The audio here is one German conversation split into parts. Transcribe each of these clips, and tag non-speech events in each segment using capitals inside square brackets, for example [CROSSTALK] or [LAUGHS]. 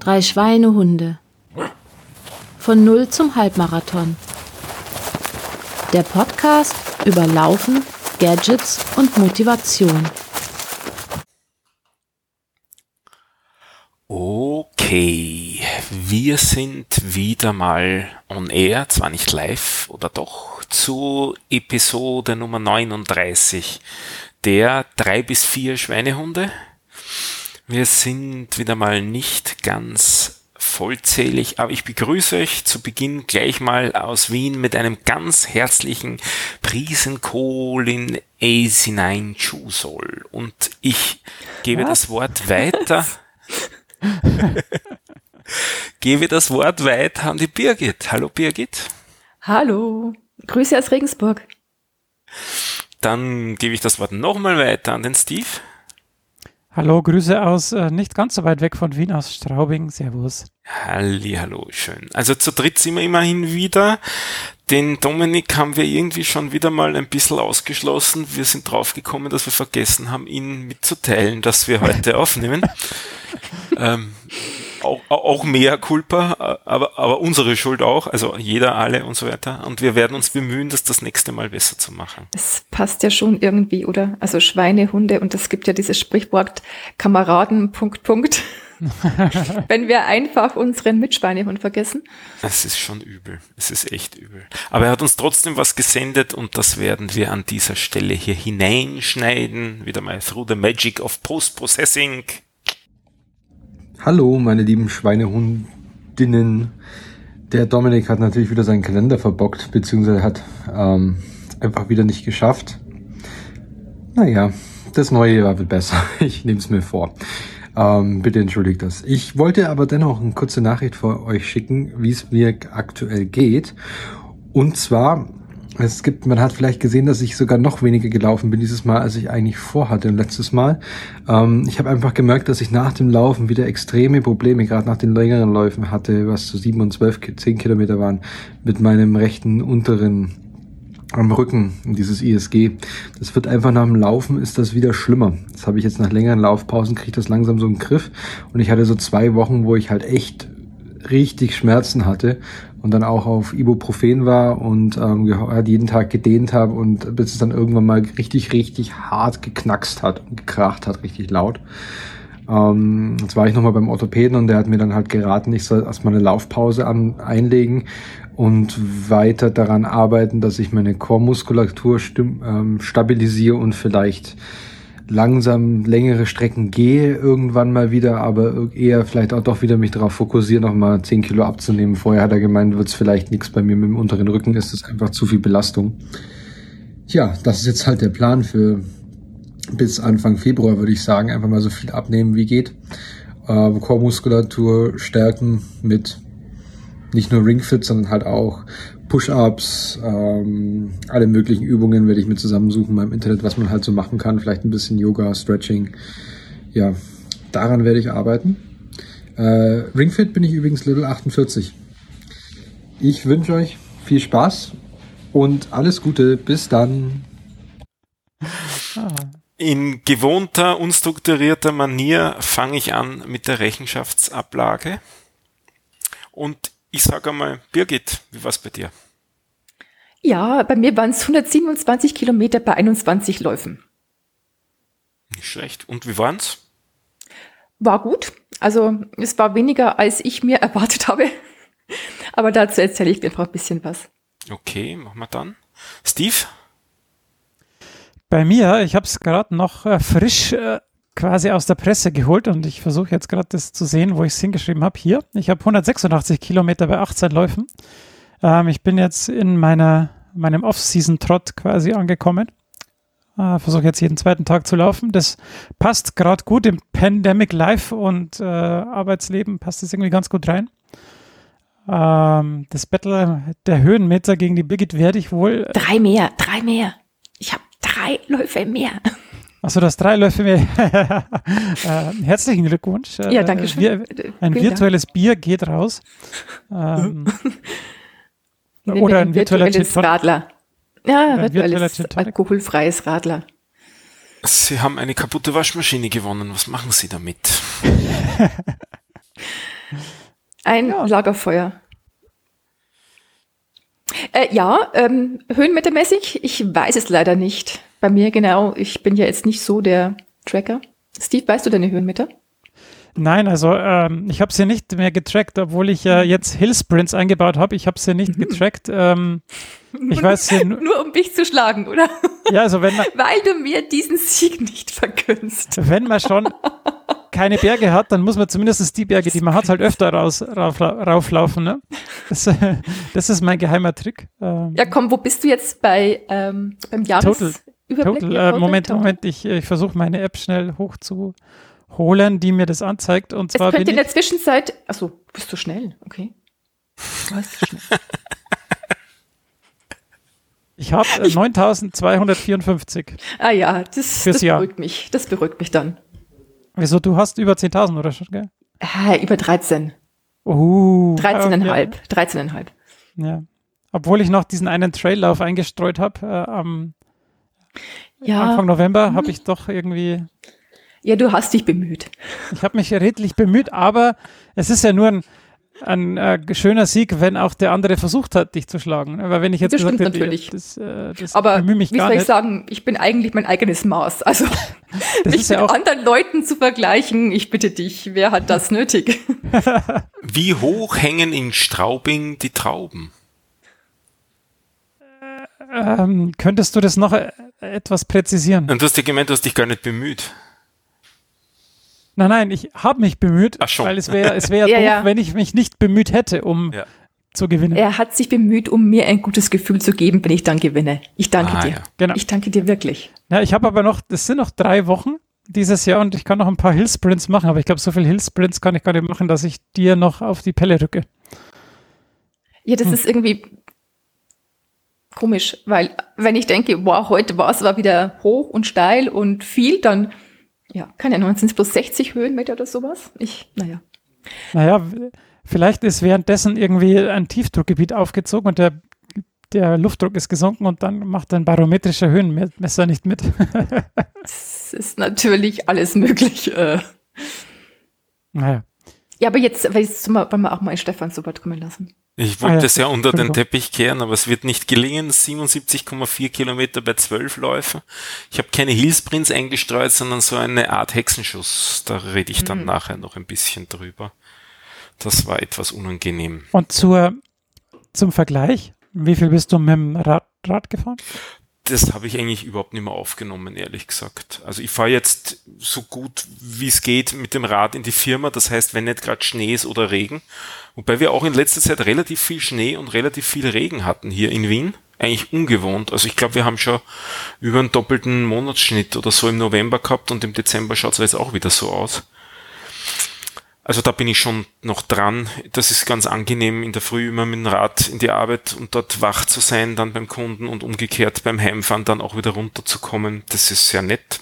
Drei Schweinehunde. Von Null zum Halbmarathon. Der Podcast über Laufen, Gadgets und Motivation. Okay, wir sind wieder mal on air, zwar nicht live oder doch, zu Episode Nummer 39 der drei bis vier Schweinehunde. Wir sind wieder mal nicht ganz vollzählig, aber ich begrüße euch zu Beginn gleich mal aus Wien mit einem ganz herzlichen Prisenkolin AC9 Chusol. Und ich gebe Was? das Wort weiter. [LAUGHS] gebe das Wort weiter an die Birgit. Hallo Birgit. Hallo. Grüße aus Regensburg. Dann gebe ich das Wort nochmal weiter an den Steve. Hallo, Grüße aus äh, nicht ganz so weit weg von Wien, aus Straubing. Servus. Hallo, schön. Also zu dritt sind wir immerhin wieder. Den Dominik haben wir irgendwie schon wieder mal ein bisschen ausgeschlossen. Wir sind draufgekommen, dass wir vergessen haben, ihn mitzuteilen, dass wir heute aufnehmen. [LAUGHS] ähm, auch, auch mehr Culpa, aber, aber unsere Schuld auch, also jeder, alle und so weiter. Und wir werden uns bemühen, das das nächste Mal besser zu machen. Es passt ja schon irgendwie, oder? Also Schweine, Hunde und es gibt ja dieses Sprichwort Kameraden, Punkt, Punkt. [LAUGHS] Wenn wir einfach unseren Mitschweinehund vergessen. Es ist schon übel. Es ist echt übel. Aber er hat uns trotzdem was gesendet und das werden wir an dieser Stelle hier hineinschneiden. Wieder mal through the magic of post-processing. Hallo, meine lieben Schweinehundinnen. Der Dominik hat natürlich wieder seinen Kalender verbockt, beziehungsweise hat ähm, einfach wieder nicht geschafft. Naja, das neue Jahr wird besser. [LAUGHS] Ich nehme es mir vor. Ähm, bitte entschuldigt das. Ich wollte aber dennoch eine kurze Nachricht vor euch schicken, wie es mir aktuell geht. Und zwar es gibt, man hat vielleicht gesehen, dass ich sogar noch weniger gelaufen bin dieses Mal, als ich eigentlich vorhatte letztes Mal. Ähm, ich habe einfach gemerkt, dass ich nach dem Laufen wieder extreme Probleme, gerade nach den längeren Läufen hatte, was zu so sieben und zwölf, zehn Kilometer waren, mit meinem rechten unteren am Rücken, dieses ISG. Das wird einfach nach dem Laufen ist das wieder schlimmer. Das habe ich jetzt nach längeren Laufpausen, kriege ich das langsam so im Griff. Und ich hatte so zwei Wochen, wo ich halt echt richtig Schmerzen hatte und dann auch auf Ibuprofen war und ähm, halt jeden Tag gedehnt habe und bis es dann irgendwann mal richtig, richtig hart geknackst hat und gekracht hat, richtig laut. Ähm, jetzt war ich nochmal beim Orthopäden und der hat mir dann halt geraten, ich soll erstmal eine Laufpause an, einlegen und weiter daran arbeiten, dass ich meine Chormuskulatur ähm, stabilisiere und vielleicht langsam längere Strecken gehe irgendwann mal wieder, aber eher vielleicht auch doch wieder mich darauf fokussiere, nochmal 10 Kilo abzunehmen. Vorher hat er gemeint, wird es vielleicht nichts bei mir mit dem unteren Rücken, ist es einfach zu viel Belastung. Tja, das ist jetzt halt der Plan für bis Anfang Februar, würde ich sagen. Einfach mal so viel abnehmen, wie geht. Äh, Chormuskulatur stärken mit nicht nur Ringfit, sondern halt auch Push-ups, ähm, alle möglichen Übungen werde ich mir zusammensuchen beim Internet, was man halt so machen kann. Vielleicht ein bisschen Yoga, Stretching. Ja, daran werde ich arbeiten. Äh, Ringfit bin ich übrigens Level 48. Ich wünsche euch viel Spaß und alles Gute. Bis dann. In gewohnter, unstrukturierter Manier fange ich an mit der Rechenschaftsablage. Und ich sage einmal, Birgit, wie war es bei dir? Ja, bei mir waren es 127 Kilometer bei 21 Läufen. Nicht schlecht. Und wie waren's? War gut. Also es war weniger, als ich mir [LAUGHS] erwartet habe. Aber dazu erzähle ich einfach ein bisschen was. Okay, machen wir dann. Steve? Bei mir, ich habe es gerade noch äh, frisch äh, quasi aus der Presse geholt und ich versuche jetzt gerade das zu sehen, wo ich es hingeschrieben habe. Hier, ich habe 186 Kilometer bei 18 Läufen. Ähm, ich bin jetzt in meiner, meinem Off-Season-Trott quasi angekommen. Äh, Versuche jetzt jeden zweiten Tag zu laufen. Das passt gerade gut im Pandemic Life und äh, Arbeitsleben passt das irgendwie ganz gut rein. Ähm, das Battle der Höhenmeter gegen die Birgit werde ich wohl. Drei mehr, drei mehr. Ich habe drei Läufe mehr. Achso, das drei Läufe mehr. [LAUGHS] äh, herzlichen Glückwunsch. Äh, ja, danke schön. Wir, ein virtuelles Bier geht raus. [LAUGHS] Ähm, oder ein, ein virtueller virtuelles Radler. Ja, ein virtuelles alkoholfreies Radler. Sie haben eine kaputte Waschmaschine gewonnen. Was machen Sie damit? [LAUGHS] Ein Ja. Lagerfeuer. Äh, ja, ähm, höhenmetermäßig, ich weiß es leider nicht. Bei mir genau, ich bin ja jetzt nicht so der Tracker. Steve, weißt du deine Höhenmeter? Nein, also ähm, ich habe sie nicht mehr getrackt, obwohl ich ja jetzt Hill Sprints eingebaut habe. Ich habe sie nicht getrackt. Ähm, [LAUGHS] ich weiß sie nur, Nur um mich zu schlagen, oder? ja, also wenn man, [LAUGHS] Weil du mir diesen Sieg nicht vergönnst. wenn man schon [LAUGHS] keine Berge hat, dann muss man zumindest die Berge, die man hat, halt öfter raus, rauf, rauflaufen. Ne? Das, äh, das ist mein geheimer Trick. Ähm, Ja, komm, wo bist du jetzt bei ähm, beim Jahresüberblick? Total. Ja, Äh, Moment, Total. Moment, ich, ich versuche meine App schnell hochzuholen, die mir das anzeigt. Und Es zwar bin könnte in der Zwischenzeit, achso, du bist so schnell, okay. Du warst so schnell. [LAUGHS] ich habe äh, 9254. Ah ja, das, das beruhigt mich. Das beruhigt mich dann. Wieso, du hast über 10.000 oder schon, gell? Ah, über 13. Uh, 13,5. 13,5. Ja, ja. Obwohl ich noch diesen einen Traillauf eingestreut habe, äh, am Ja, Anfang November habe ich doch irgendwie, ja, du hast dich bemüht. ich habe mich redlich bemüht, aber es ist ja nur ein, ein äh, schöner Sieg, wenn auch der andere versucht hat, dich zu schlagen. Aber wenn ich jetzt Das gesagt stimmt hätte, natürlich. das, äh, das Aber bemühe mich wie gar soll ich nicht. sagen, ich bin eigentlich mein eigenes Maß. Also [LAUGHS] das mich ist ja mit anderen Leuten zu vergleichen, ich bitte dich, wer hat das nötig? [LAUGHS] Wie hoch hängen in Straubing die Trauben? ähm, könntest du das noch äh, etwas präzisieren? Und du hast ja gemeint, du hast dich gar nicht bemüht. Nein, nein, ich habe mich bemüht, Ach schon. weil es wäre es wär [LAUGHS] Ja, doof, ja. wenn ich mich nicht bemüht hätte, um Ja. zu gewinnen. er hat sich bemüht, um mir ein gutes Gefühl zu geben, wenn ich dann gewinne. Ich danke Ah, dir. ja. Genau. Ich danke dir wirklich. Ja, ich habe aber noch, das sind noch drei Wochen dieses Jahr und ich kann noch ein paar Hill-Sprints machen, aber ich glaube, so viel Hill-Sprints kann ich gar nicht machen, dass ich dir noch auf die Pelle rücke. Ja, Hm. das ist irgendwie komisch, weil wenn ich denke, wow, heute war es aber wieder hoch und steil und viel, dann, ja, keine Ahnung, sind es bloß 60 Höhenmeter oder sowas? Ich, naja. Naja, vielleicht ist währenddessen irgendwie ein Tiefdruckgebiet aufgezogen und der, der Luftdruck ist gesunken und dann macht ein barometrischer Höhenmesser nicht mit. [LAUGHS] Es ist natürlich alles möglich. Äh. naja. Ja, aber jetzt, weil wir auch mal Stefan so weit kommen lassen. Ich Ah, wollte ja. es ja unter den. Teppich kehren, aber es wird nicht gelingen. 77,4 Kilometer bei 12 Läufen. Ich habe keine Hillsprints eingestreut, sondern so eine Art Hexenschuss. Da rede ich dann Mhm. nachher noch ein bisschen drüber. Das war etwas unangenehm. Und zur, zum Vergleich, wie viel bist du mit dem Rad, Rad gefahren? Das habe ich eigentlich überhaupt nicht mehr aufgenommen, ehrlich gesagt. Also ich fahre jetzt so gut wie es geht mit dem Rad in die Firma. Das heißt, wenn nicht gerade Schnee ist oder Regen. Wobei wir auch in letzter Zeit relativ viel Schnee und relativ viel Regen hatten hier in Wien. Eigentlich ungewohnt. Also ich glaube, wir haben schon über einen doppelten Monatsschnitt oder so im November gehabt und im Dezember schaut es jetzt auch wieder so aus. Also da bin ich schon noch dran. Das ist ganz angenehm, in der Früh immer mit dem Rad in die Arbeit und dort wach zu sein, dann beim Kunden und umgekehrt beim Heimfahren dann auch wieder runterzukommen. Das ist sehr nett.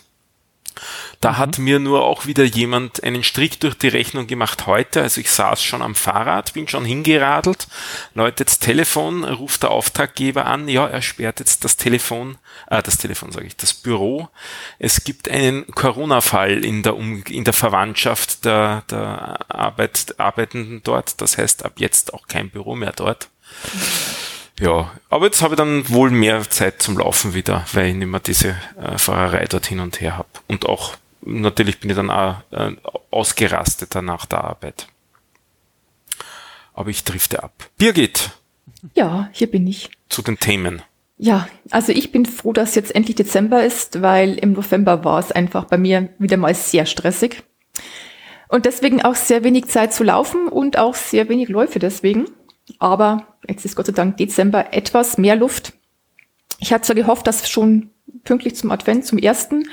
Da hat mir nur auch wieder jemand einen Strick durch die Rechnung gemacht heute. Also ich saß schon am Fahrrad, bin schon hingeradelt, läutet das Telefon, ruft der Auftraggeber an, ja, er sperrt jetzt das Telefon, äh, das Telefon sage ich, das Büro. Es gibt einen Corona-Fall in der, um in der Verwandtschaft der, der Arbeit, Arbeitenden dort. Das heißt, ab jetzt auch kein Büro mehr dort. Ja, aber jetzt habe ich dann wohl mehr Zeit zum Laufen wieder, weil ich nicht mehr diese äh, Fahrerei dort hin und her habe. Und auch, natürlich bin ich dann auch äh, ausgerasteter nach der Arbeit. Aber ich drifte ab. Birgit, Ja, hier bin ich. zu den Themen. Ja, also ich bin froh, dass jetzt endlich Dezember ist, weil im November war es einfach bei mir wieder mal sehr stressig. Und deswegen auch sehr wenig Zeit zu laufen und auch sehr wenig Läufe deswegen. Aber jetzt ist Gott sei Dank Dezember etwas mehr Luft. Ich hatte zwar gehofft, dass schon pünktlich zum Advent, zum ersten,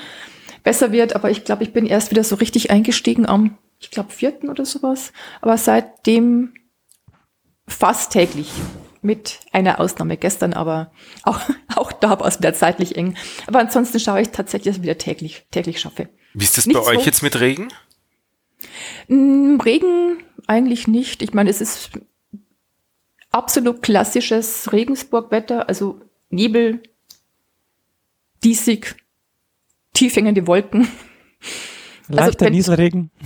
besser wird, aber ich glaube, ich bin erst wieder so richtig eingestiegen am, ich glaube, vierten oder sowas. Aber seitdem fast täglich. Mit einer Ausnahme gestern, aber auch, [LAUGHS] auch da war es wieder zeitlich eng. Aber ansonsten schaue ich tatsächlich, dass ich wieder täglich, täglich schaffe. Wie ist das Nicht bei euch so. jetzt mit Regen? Mm, Regen eigentlich nicht. Ich meine, es ist absolut klassisches Regensburg-Wetter, also Nebel, diesig, tief hängende Wolken. Leichter wenn- Nieselregen. [LAUGHS]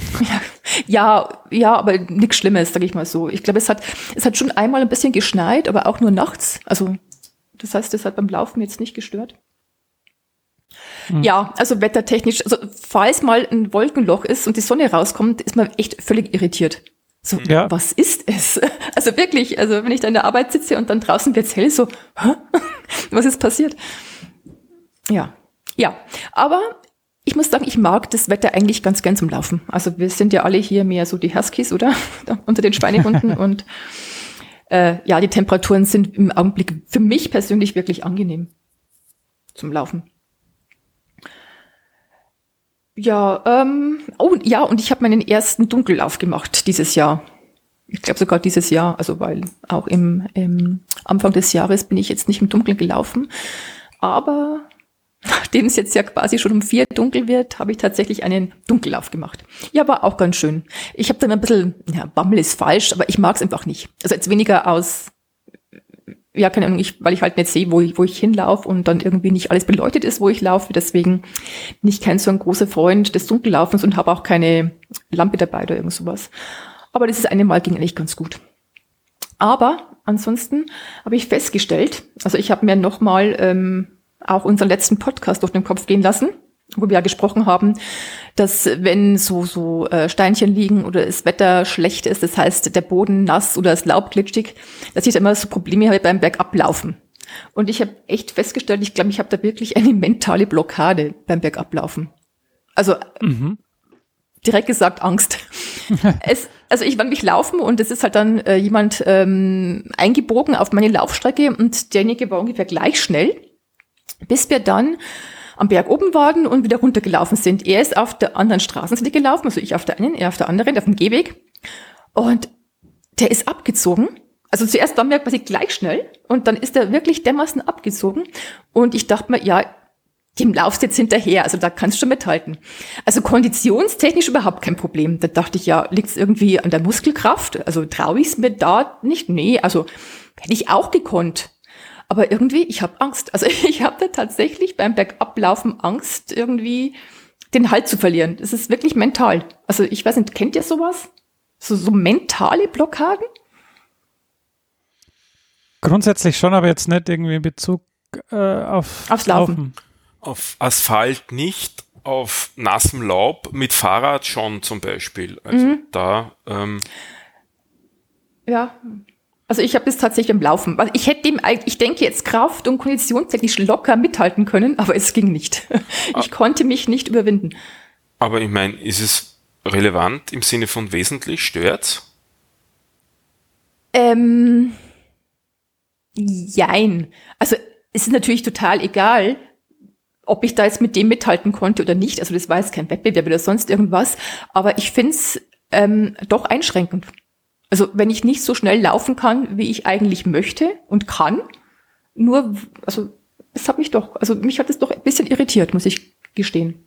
Ja, ja, aber nichts Schlimmes, sage ich mal so. Ich glaube, es hat, es hat schon einmal ein bisschen geschneit, aber auch nur nachts. Also das heißt, es hat beim Laufen jetzt nicht gestört. Mhm. Ja, also wettertechnisch, also falls mal ein Wolkenloch ist und die Sonne rauskommt, ist man echt völlig irritiert. So, ja. was ist es? [LAUGHS] Also wirklich, also wenn ich da in der Arbeit sitze und dann draußen wird's hell, so, Hä? [LAUGHS] was ist passiert? Ja, ja. Aber ich muss sagen, ich mag das Wetter eigentlich ganz gern zum Laufen. Also wir sind ja alle hier mehr so die Huskies, oder? [LAUGHS] Unter den Schweinehunden [LAUGHS] und äh, ja, die Temperaturen sind im Augenblick für mich persönlich wirklich angenehm zum Laufen. Ja, ähm, oh ja, und ich habe meinen ersten Dunkellauf gemacht dieses Jahr. Ich glaube sogar dieses Jahr, also weil auch im, im Anfang des Jahres bin ich jetzt nicht im Dunkeln gelaufen. Aber nachdem es jetzt ja quasi schon um vier dunkel wird, habe ich tatsächlich einen Dunkellauf gemacht. Ja, war auch ganz schön. Ich habe dann ein bisschen, ja, Bammel ist falsch, aber ich mag es einfach nicht. Also jetzt weniger aus ja, keine Ahnung, ich, weil ich halt nicht sehe, wo ich, wo ich hinlaufe und dann irgendwie nicht alles beleuchtet ist, wo ich laufe. Deswegen bin ich kein so ein großer Freund des Dunkellaufens und habe auch keine Lampe dabei oder irgend sowas. Aber dieses eine Mal ging eigentlich ganz gut. Aber ansonsten habe ich festgestellt, also ich habe mir nochmal ähm, auch unseren letzten Podcast durch den Kopf gehen lassen wo wir ja gesprochen haben, dass wenn so so äh, Steinchen liegen oder das Wetter schlecht ist, das heißt der Boden nass oder das Laub glitschig, dass ich da immer so Probleme habe beim Bergablaufen. Und ich habe echt festgestellt, ich glaube, ich habe da wirklich eine mentale Blockade beim Bergablaufen. Also mhm. direkt gesagt Angst. [LAUGHS] es, also ich war mich laufen und es ist halt dann äh, jemand ähm, eingebogen auf meine Laufstrecke und derjenige war ungefähr gleich schnell, bis wir dann am Berg oben waren und wieder runtergelaufen sind. Er ist auf der anderen Straßenseite gelaufen, also ich auf der einen, er auf der anderen, auf dem Gehweg. Und der ist abgezogen. Also zuerst waren wir quasi gleich schnell und dann ist er wirklich dermaßen abgezogen. Und ich dachte mir, ja, dem laufst jetzt hinterher, also da kannst du schon mithalten. Also konditionstechnisch überhaupt kein Problem. Da dachte ich, ja, liegt es irgendwie an der Muskelkraft? Also traue ich es mir da nicht? Nee, also hätte ich auch gekonnt. Aber irgendwie, ich habe Angst. Also [LAUGHS] ich habe tatsächlich beim Bergablaufen Angst, irgendwie den Halt zu verlieren. Das ist wirklich mental. Also ich weiß nicht, kennt ihr sowas? So, so mentale Blockaden? Grundsätzlich schon, aber jetzt nicht irgendwie in Bezug äh, auf aufs Laufen. Laufen. Auf Asphalt nicht, auf nassem Laub, mit Fahrrad schon zum Beispiel. Also mhm. da. Ähm, ja, also ich habe es tatsächlich im Laufen. Ich hätte dem, ich denke jetzt Kraft und konditionstechnisch locker mithalten können, aber es ging nicht. [LAUGHS] Ich ah. konnte mich nicht überwinden. Aber ich meine, ist es relevant im Sinne von wesentlich? Stört's? Ähm, jein. Also es ist natürlich total egal, ob ich da jetzt mit dem mithalten konnte oder nicht. Also das war jetzt kein Wettbewerb oder sonst irgendwas. Aber ich finde es ähm, doch einschränkend. Also wenn ich nicht so schnell laufen kann, wie ich eigentlich möchte und kann, nur, also es hat mich doch, also mich hat es doch ein bisschen irritiert, muss ich gestehen.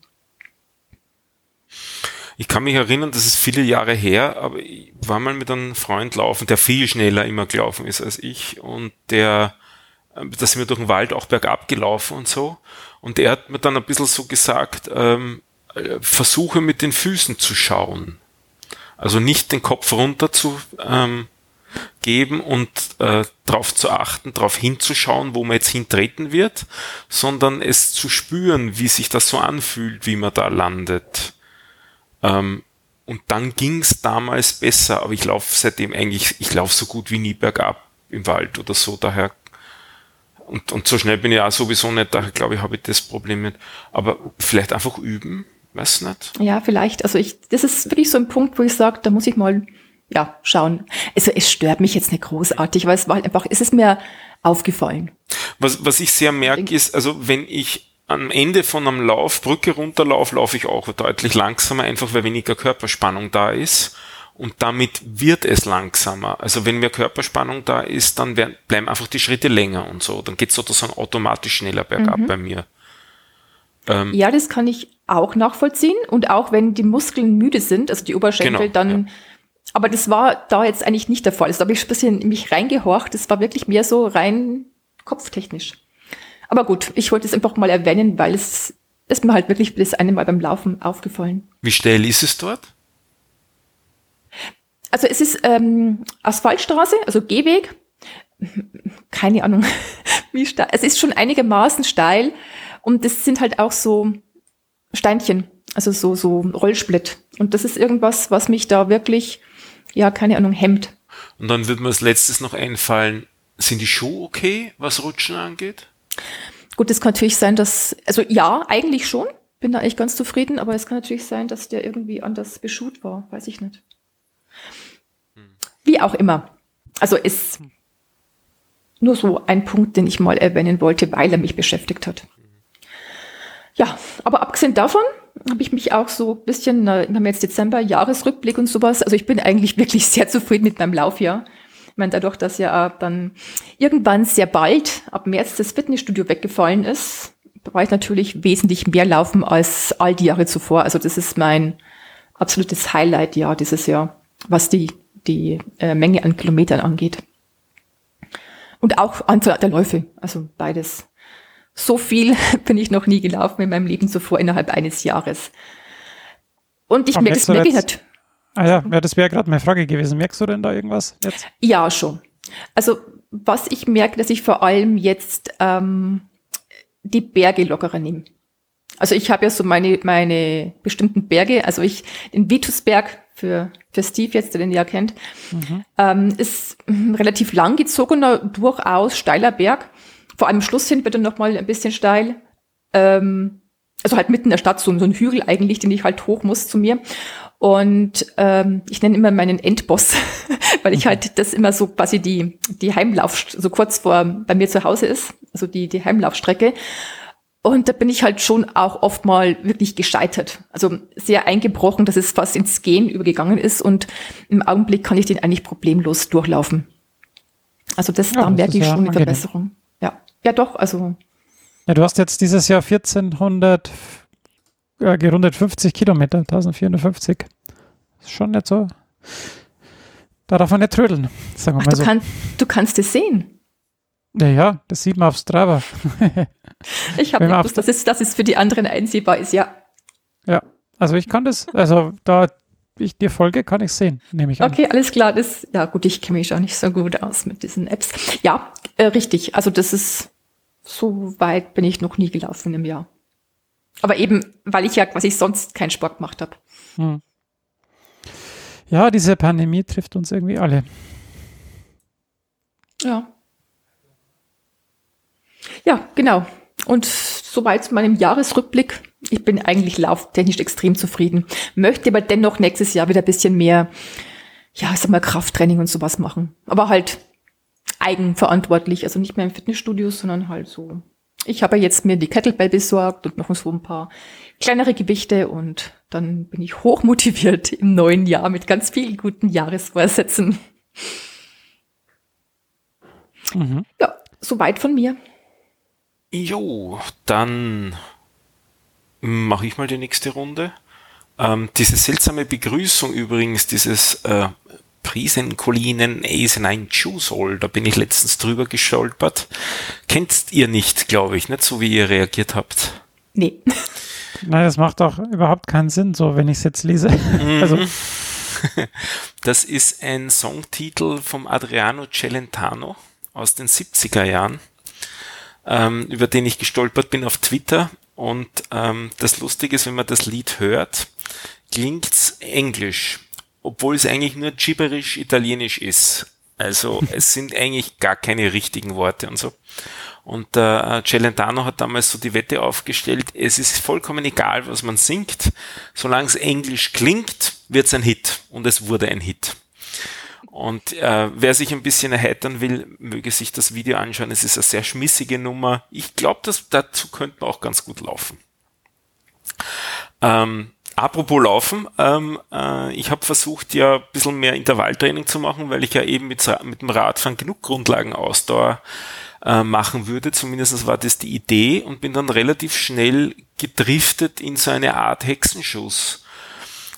Ich kann mich erinnern, das ist viele Jahre her, aber ich war mal mit einem Freund laufen, der viel schneller immer gelaufen ist als ich und der, äh, da sind wir durch den Wald auch bergab gelaufen und so und er hat mir dann ein bisschen so gesagt, ähm, äh, versuche mit den Füßen zu schauen. Also nicht den Kopf runter zu ähm, geben und äh, darauf zu achten, darauf hinzuschauen, wo man jetzt hintreten wird, sondern es zu spüren, wie sich das so anfühlt, wie man da landet. Ähm, und dann ging's damals besser, aber ich laufe seitdem eigentlich, ich laufe so gut wie nie bergab im Wald oder so, daher und, und so schnell bin ich auch sowieso nicht, daher glaube ich, habe ich das Problem nicht. Aber vielleicht einfach üben, Weiß nicht. Ja, vielleicht. Also ich, das ist wirklich so ein Punkt, wo ich sage, da muss ich mal ja, schauen. Also es stört mich jetzt nicht großartig, weil es war halt einfach, es ist mir aufgefallen. Was, was ich sehr merke, ist, also wenn ich am Ende von einem Lauf Brücke runterlaufe, laufe ich auch deutlich langsamer, einfach weil weniger Körperspannung da ist. Und damit wird es langsamer. Also wenn mehr Körperspannung da ist, dann werden, bleiben einfach die Schritte länger und so. Dann geht es sozusagen automatisch schneller bergab mhm. bei mir. Ähm, ja, das kann ich auch nachvollziehen. Und auch wenn die Muskeln müde sind, also die Oberschenkel, genau, dann. Ja. Aber das war da jetzt eigentlich nicht der Fall. Also da habe ich ein bisschen in mich reingehorcht. Das war wirklich mehr so rein kopftechnisch. Aber gut, ich wollte es einfach mal erwähnen, weil es ist mir halt wirklich das eine Mal beim Laufen aufgefallen. Wie schnell ist es dort? Also es ist ähm, Asphaltstraße, also Gehweg. Keine Ahnung, [LAUGHS] wie steil. Es ist schon einigermaßen steil und das sind halt auch so Steinchen, also so, so Rollsplit. Und das ist irgendwas, was mich da wirklich, ja, keine Ahnung, hemmt. Und dann wird mir als letztes noch einfallen, sind die Schuhe okay, was Rutschen angeht? Gut, es kann natürlich sein, dass, also ja, eigentlich schon. Bin da eigentlich ganz zufrieden, aber es kann natürlich sein, dass der irgendwie anders beschut war. Weiß ich nicht. Wie auch immer. Also ist nur so ein Punkt, den ich mal erwähnen wollte, weil er mich beschäftigt hat. Ja, aber abgesehen davon habe ich mich auch so ein bisschen, wir haben jetzt Dezember, Jahresrückblick und sowas. Also ich bin eigentlich [LAUGHS] wirklich sehr zufrieden mit meinem Laufjahr. Ich meine, dadurch, dass ja dann irgendwann sehr bald, ab März, das Fitnessstudio weggefallen ist, war ich natürlich wesentlich mehr laufen als all die Jahre zuvor. Also das ist mein absolutes Highlight-Jahr dieses Jahr, was die, die äh, Menge an Kilometern angeht. Und auch Anzahl der Läufe, also beides so viel [LAUGHS] bin ich noch nie gelaufen in meinem Leben zuvor innerhalb eines Jahres. Und ich merke, das merke ich nicht. Ah ja, ja das wäre gerade meine Frage gewesen. Merkst du denn da irgendwas jetzt? Ja, schon. Also was ich merke, dass ich vor allem jetzt ähm, die Berge lockerer nehme. Also ich habe ja so meine, meine bestimmten Berge, also ich, den Vitusberg für, für Steve jetzt, der den ja kennt, mhm. ähm, ist relativ langgezogener, durchaus steiler Berg vor allem Schluss hin wird dann nochmal ein bisschen steil. Ähm, also halt mitten in der Stadt, so, so ein Hügel eigentlich, den ich halt hoch muss zu mir. Und ähm, ich nenne immer meinen Endboss, [LAUGHS] weil ich mhm. halt das immer so quasi die, die Heimlauf, so kurz vor bei mir zu Hause ist, also die, die Heimlaufstrecke. Und da bin ich halt schon auch oft mal wirklich gescheitert. Also sehr eingebrochen, dass es fast ins Gehen übergegangen ist. Und im Augenblick kann ich den eigentlich problemlos durchlaufen. Also das, ja, da merke ich schon eine Verbesserung. Ja, doch, also. Ja, du hast jetzt dieses Jahr 1400, äh, gerundet 50 Kilometer, 1450. Ist schon nicht so. Da darf man nicht trödeln, sagen wir Ach, mal du so. Kann, du kannst es sehen. Ja, ja, das sieht man auf Strava. [LAUGHS] ich habe gewusst, dass es, dass es für die anderen einsehbar ist, ja. Ja, also ich kann das, also da ich dir folge, kann ich sehen, nehme ich an. Okay, alles klar. Das, ja gut, ich kenne mich auch nicht so gut aus mit diesen Apps. Ja, äh, richtig. Also das ist so weit bin ich noch nie gelaufen im Jahr. Aber eben, weil ich ja quasi sonst keinen Sport gemacht habe. Hm. Ja, diese Pandemie trifft uns irgendwie alle. Ja. Ja, genau. Und soweit zu meinem Jahresrückblick. Ich bin eigentlich lauftechnisch extrem zufrieden. Möchte aber dennoch nächstes Jahr wieder ein bisschen mehr, ja, sag mal, Krafttraining und sowas machen. Aber halt eigenverantwortlich, also nicht mehr im Fitnessstudio, sondern halt so. Ich habe jetzt mir die Kettlebell besorgt und noch so ein paar kleinere Gewichte und dann bin ich hochmotiviert im neuen Jahr mit ganz vielen guten Jahresvorsätzen. Mhm. Ja, soweit von mir. Jo, dann mache ich mal die nächste Runde. Ähm, diese seltsame Begrüßung übrigens, dieses äh, Prisenkolinen Ace9 Juiceol, da bin ich letztens drüber gestolpert. Kennt ihr nicht, glaube ich, nicht so wie ihr reagiert habt. Nee. Nein, das macht auch überhaupt keinen Sinn, so wenn ich es jetzt lese. Mhm. also. Das ist ein Songtitel vom Adriano Celentano aus den 70er Jahren, ähm, über den ich gestolpert bin auf Twitter. Und ähm, das Lustige ist, wenn man das Lied hört, klingt's englisch obwohl es eigentlich nur gibberisch italienisch ist. Also [LAUGHS] es sind eigentlich gar keine richtigen Worte und so. Und äh, Celentano hat damals so die Wette aufgestellt, es ist vollkommen egal, was man singt, solange es englisch klingt, wird es ein Hit. Und es wurde ein Hit. Und äh, wer sich ein bisschen erheitern will, möge sich das Video anschauen. Es ist eine sehr schmissige Nummer. Ich glaube, dass dazu könnte man auch ganz gut laufen. Ähm, Apropos Laufen, ähm, äh, ich habe versucht, ja ein bisschen mehr Intervalltraining zu machen, weil ich ja eben mit, mit dem Radfahren genug Grundlagenausdauer äh, machen würde. Zumindest war das die Idee und bin dann relativ schnell gedriftet in so eine Art Hexenschuss.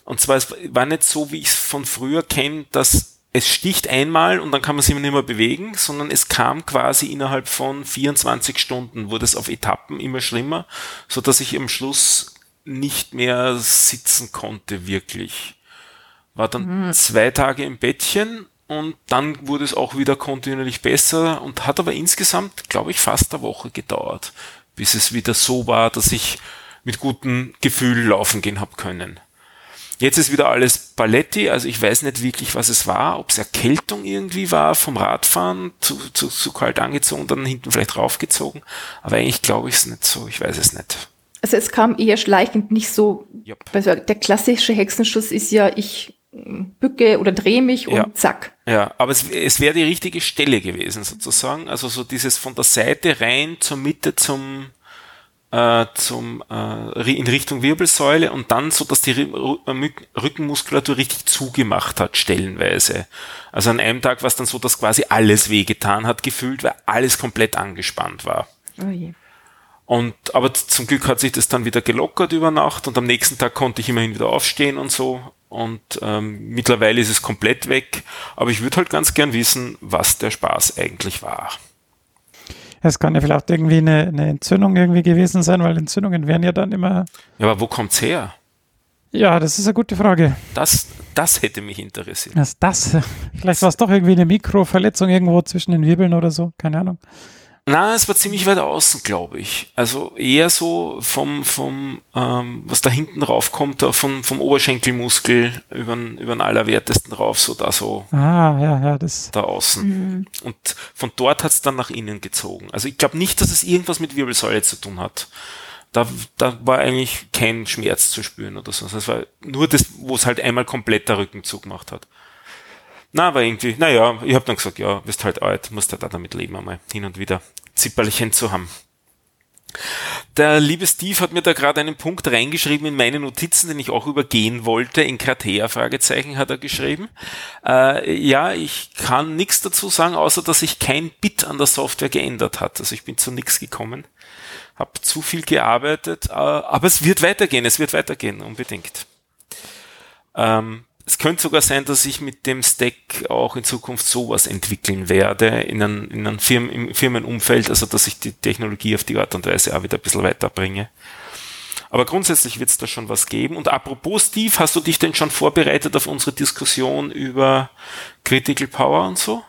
Und zwar, es war nicht so, wie ich es von früher kenne, dass es sticht einmal und dann kann man sich nicht mehr bewegen, sondern es kam quasi innerhalb von 24 Stunden, wurde es auf Etappen immer schlimmer, so dass ich am Schluss nicht mehr sitzen konnte, wirklich. war dann mhm. zwei Tage im Bettchen und dann wurde es auch wieder kontinuierlich besser und hat aber insgesamt, glaube ich, fast eine Woche gedauert, bis es wieder so war, dass ich mit gutem Gefühl laufen gehen habe können. Jetzt ist wieder alles Paletti, also ich weiß nicht wirklich, was es war, ob es Erkältung irgendwie war vom Radfahren, zu, zu, zu kalt angezogen, dann hinten vielleicht raufgezogen, aber eigentlich glaube ich es nicht so, ich weiß es nicht. Also es kam eher schleichend, nicht so, yep. also der klassische Hexenschuss ist ja, ich bücke oder drehe mich und ja. zack. Ja, aber es, es wäre die richtige Stelle gewesen sozusagen, also so dieses von der Seite rein zur Mitte zum äh, zum äh, in Richtung Wirbelsäule und dann so, dass die Rückenmuskulatur richtig zugemacht hat, stellenweise. Also an einem Tag war es dann so, dass quasi alles wehgetan hat, gefühlt, weil alles komplett angespannt war. Oh je. Und aber zum Glück hat sich das dann wieder gelockert über Nacht und am nächsten Tag konnte ich immerhin wieder aufstehen und so. Und ähm, mittlerweile ist es komplett weg. Aber ich würde halt ganz gern wissen, was der Spaß eigentlich war. Es kann ja vielleicht irgendwie eine, eine, Entzündung irgendwie gewesen sein, weil Entzündungen werden ja dann immer. Ja, aber wo kommt's her? Ja, das ist eine gute Frage. Das, das hätte mich interessiert. Das, das, [LAUGHS] vielleicht war es doch irgendwie eine Mikroverletzung irgendwo zwischen den Wirbeln oder so, keine Ahnung. Na, es war ziemlich weit außen, glaube ich. Also eher so vom, vom ähm, was da hinten raufkommt, da vom, vom Oberschenkelmuskel über den Allerwertesten rauf, so da so. Ah, ja, ja, das. Da außen. Mhm. Und von dort hat's dann nach innen gezogen. Also ich glaube nicht, dass es irgendwas mit Wirbelsäule zu tun hat. Da, da war eigentlich kein Schmerz zu spüren oder so. Also es war nur das, wo es halt einmal komplett der Rücken zugemacht hat. Na, aber irgendwie, naja, ich habe dann gesagt, ja, bist halt alt, musst halt auch damit leben, einmal hin und wieder Zipperlchen zu haben. Der liebe Steve hat mir da gerade einen Punkt reingeschrieben in meine Notizen, den ich auch übergehen wollte. In Kratea Fragezeichen hat er geschrieben. Äh, ja, ich kann nichts dazu sagen, außer dass sich kein Bit an der Software geändert hat. Also ich bin zu nichts gekommen, habe zu viel gearbeitet, äh, aber es wird weitergehen, es wird weitergehen, unbedingt. Ähm, es könnte sogar sein, dass ich mit dem Stack auch in Zukunft sowas entwickeln werde in einem, in einem Firmen, im Firmenumfeld, also dass ich die Technologie auf die Art und Weise auch wieder ein bisschen weiterbringe. Aber grundsätzlich wird es da schon was geben. Und apropos Steve, hast du dich denn schon vorbereitet auf unsere Diskussion über Critical Power und so?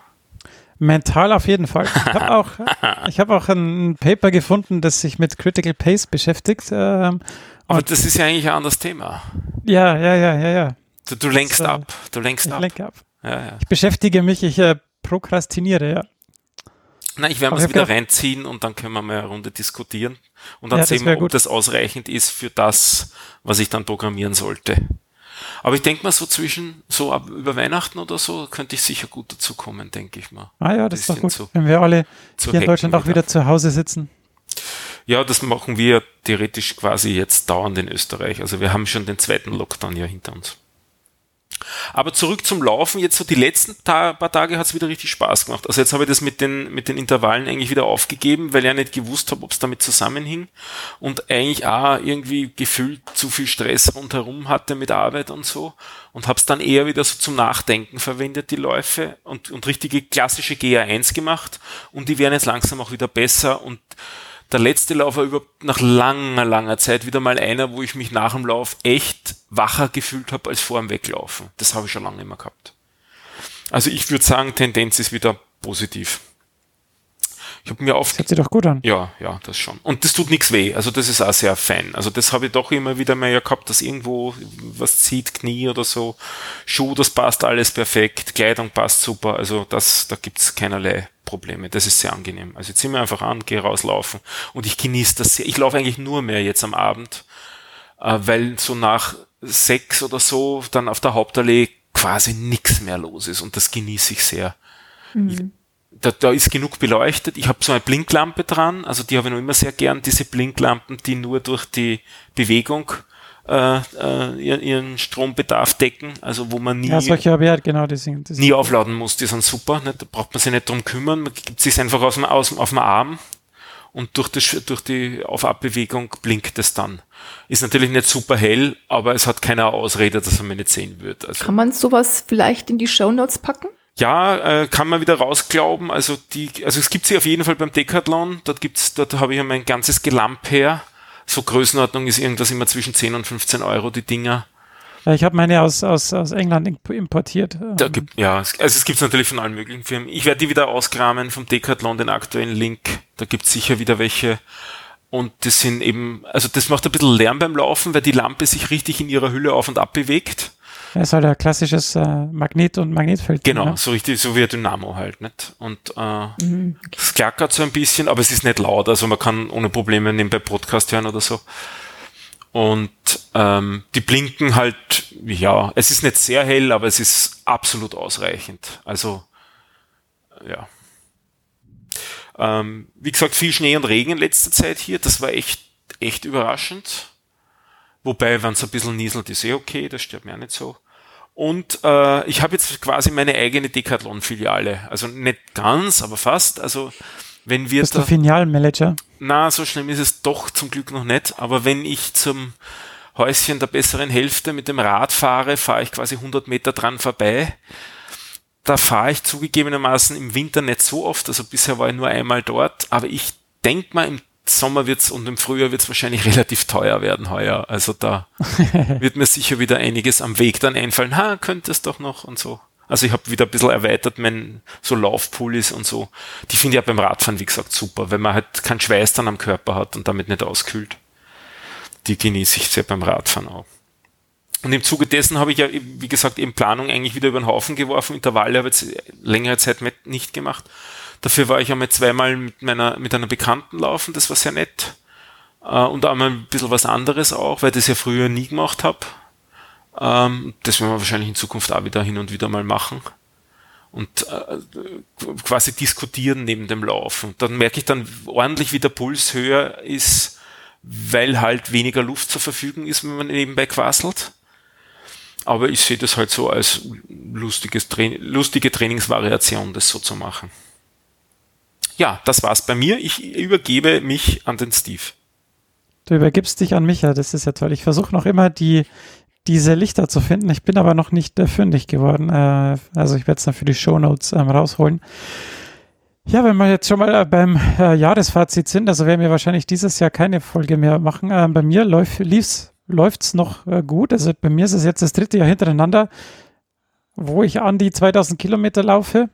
Mental auf jeden Fall. Ich habe auch, [LAUGHS] ich hab auch ein Paper gefunden, das sich mit Critical Pace beschäftigt. Ähm, Aber das ist ja eigentlich ein anderes Thema. Ja, ja, ja, ja, ja. Du, du lenkst so, ab. Du lenkst ich ab. Lenke ab. Ja, ja. Ich beschäftige mich, ich äh, prokrastiniere, ja. Na, ich werde es wieder reinziehen und dann können wir mal eine Runde diskutieren. Und dann ja, sehen wir, ob gut. das ausreichend ist für das, was ich dann programmieren sollte. Aber ich denke mal, so zwischen, so ab über Weihnachten oder so, könnte ich sicher gut dazu kommen, denke ich mal. Ah ja, das ist doch gut. Zu, wenn wir alle hier in Deutschland auch wieder zu Hause sitzen. Ja, das machen wir theoretisch quasi jetzt dauernd in Österreich. Also wir haben schon den zweiten Lockdown ja hinter uns. Aber zurück zum Laufen. Jetzt so die letzten Ta paar Tage hat es wieder richtig Spaß gemacht. Also jetzt habe ich das mit den, mit den Intervallen eigentlich wieder aufgegeben, weil ich ja nicht gewusst habe, ob es damit zusammenhing. Und eigentlich auch irgendwie gefühlt zu viel Stress rundherum hatte mit Arbeit und so. Und habe es dann eher wieder so zum Nachdenken verwendet, die Läufe. Und, und richtige klassische GA1 gemacht. Und die werden jetzt langsam auch wieder besser. Und der letzte Lauf war überhaupt nach langer, langer Zeit wieder mal einer, wo ich mich nach dem Lauf echt wacher gefühlt habe als vor dem Weglaufen. Das habe ich schon lange immer gehabt. Also ich würde sagen, Tendenz ist wieder positiv. Ich habe mir auf. Das hört sich doch gut an. Ja, ja, das schon. Und das tut nichts weh. Also das ist auch sehr fein. Also das habe ich doch immer wieder mal ja gehabt, dass irgendwo was zieht, Knie oder so. Schuh, das passt alles perfekt. Kleidung passt super. Also das, da gibt's keinerlei Probleme. Das ist sehr angenehm. Also jetzt zieh mir einfach an, gehe rauslaufen. Und ich genieße das sehr. Ich laufe eigentlich nur mehr jetzt am Abend, äh, weil so nach sechs oder so dann auf der Hauptallee quasi nichts mehr los ist. Und das genieße ich sehr. Mhm da, da ist genug beleuchtet. Ich habe so eine Blinklampe dran, also die habe ich noch immer sehr gern, diese Blinklampen, die nur durch die Bewegung äh, äh, ihren Strombedarf decken, also wo man nie, ja, solche habe ich halt genau, die sind, nie aufladen muss, die sind super, ne? da braucht man sich nicht drum kümmern, man gibt sich einfach aus dem, aus, auf dem Arm und durch, das, durch die Auf-Ab-Bewegung blinkt es dann. Ist natürlich nicht super hell, aber es hat keine Ausrede, dass man nicht sehen wird. Also Kann man sowas vielleicht in die Show Notes packen? Ja, äh, kann man wieder rausglauben. Also die, also es gibt sie auf jeden Fall beim Decathlon. Dort gibt's, dort habe ich ja mein ganzes Gelamp her. So Größenordnung ist irgendwas immer zwischen 10 und 15 Euro die Dinger. Ich habe meine aus, aus, aus England importiert. Da gibt, ja, also es gibt natürlich von allen möglichen Firmen. Ich werde die wieder auskramen vom Decathlon, den aktuellen Link. Da gibt es sicher wieder welche. Und das sind eben, also das macht ein bisschen Lärm beim Laufen, weil die Lampe sich richtig in ihrer Hülle auf und ab bewegt. Ja, ist halt ein klassisches äh, Magnet- und Magnetfeld. Genau, ne? so richtig, so wie ein Dynamo halt, nicht? Und äh, mhm, okay. es klackert so ein bisschen, aber es ist nicht laut, also man kann ohne Probleme nebenbei Podcast hören oder so. Und ähm, die blinken halt, ja, es ist nicht sehr hell, aber es ist absolut ausreichend. Also, ja. Ähm, wie gesagt, viel Schnee und Regen in letzter Zeit hier, das war echt, echt überraschend. Wobei, wenn es ein bisschen nieselt, ist eh okay, das stört mir auch nicht so. Und äh, ich habe jetzt quasi meine eigene Decathlon-Filiale. Also nicht ganz, aber fast. Also wenn wir Bist da, du Filialmanager? Na, so schlimm ist es doch zum Glück noch nicht. Aber wenn ich zum Häuschen der besseren Hälfte mit dem Rad fahre, fahre ich quasi 100 Meter dran vorbei. Da fahre ich zugegebenermaßen im Winter nicht so oft. Also bisher war ich nur einmal dort. Aber ich denke mal, im Sommer wird's und im Frühjahr wird's wahrscheinlich [LAUGHS] relativ teuer werden heuer. Also da [LAUGHS] wird mir sicher wieder einiges am Weg dann einfallen. Ha, könnte es doch noch und so. Also ich habe wieder ein bisschen erweitert, mein so Laufpullis und so. Die finde ich ja beim Radfahren, wie gesagt, super, weil man halt keinen Schweiß dann am Körper hat und damit nicht auskühlt. Die genieße ich sehr beim Radfahren auch. Und im Zuge dessen habe ich ja, wie gesagt, eben Planung eigentlich wieder über den Haufen geworfen. Intervalle habe ich jetzt längere Zeit nicht gemacht. Dafür war ich einmal zweimal mit meiner, mit einer Bekannten laufen, das war sehr nett. Äh, und einmal ein bisschen was anderes auch, weil ich das ja früher nie gemacht habe. Ähm, das werden wir wahrscheinlich in Zukunft auch wieder hin und wieder mal machen. Und äh, quasi diskutieren neben dem Laufen. Dann merke ich dann ordentlich, wie der Puls höher ist, weil halt weniger Luft zur Verfügung ist, wenn man nebenbei quasselt. Aber ich sehe das halt so als lustiges Tra lustige Trainingsvariation, das so zu machen ja, das war's bei mir. Ich übergebe mich an den Steve. Du übergibst dich an mich, ja, das ist ja toll. Ich versuche noch immer die, diese Lichter zu finden. Ich bin aber noch nicht äh, fündig geworden. Äh, also ich werde es dann für die Shownotes ähm, rausholen. Ja, wenn wir jetzt schon mal äh, beim äh, Jahresfazit sind, also werden wir wahrscheinlich dieses Jahr keine Folge mehr machen. Ähm, bei mir läuft es noch äh, gut. Also bei mir ist es jetzt das dritte Jahr hintereinander, wo ich an die 2000 Kilometer laufe.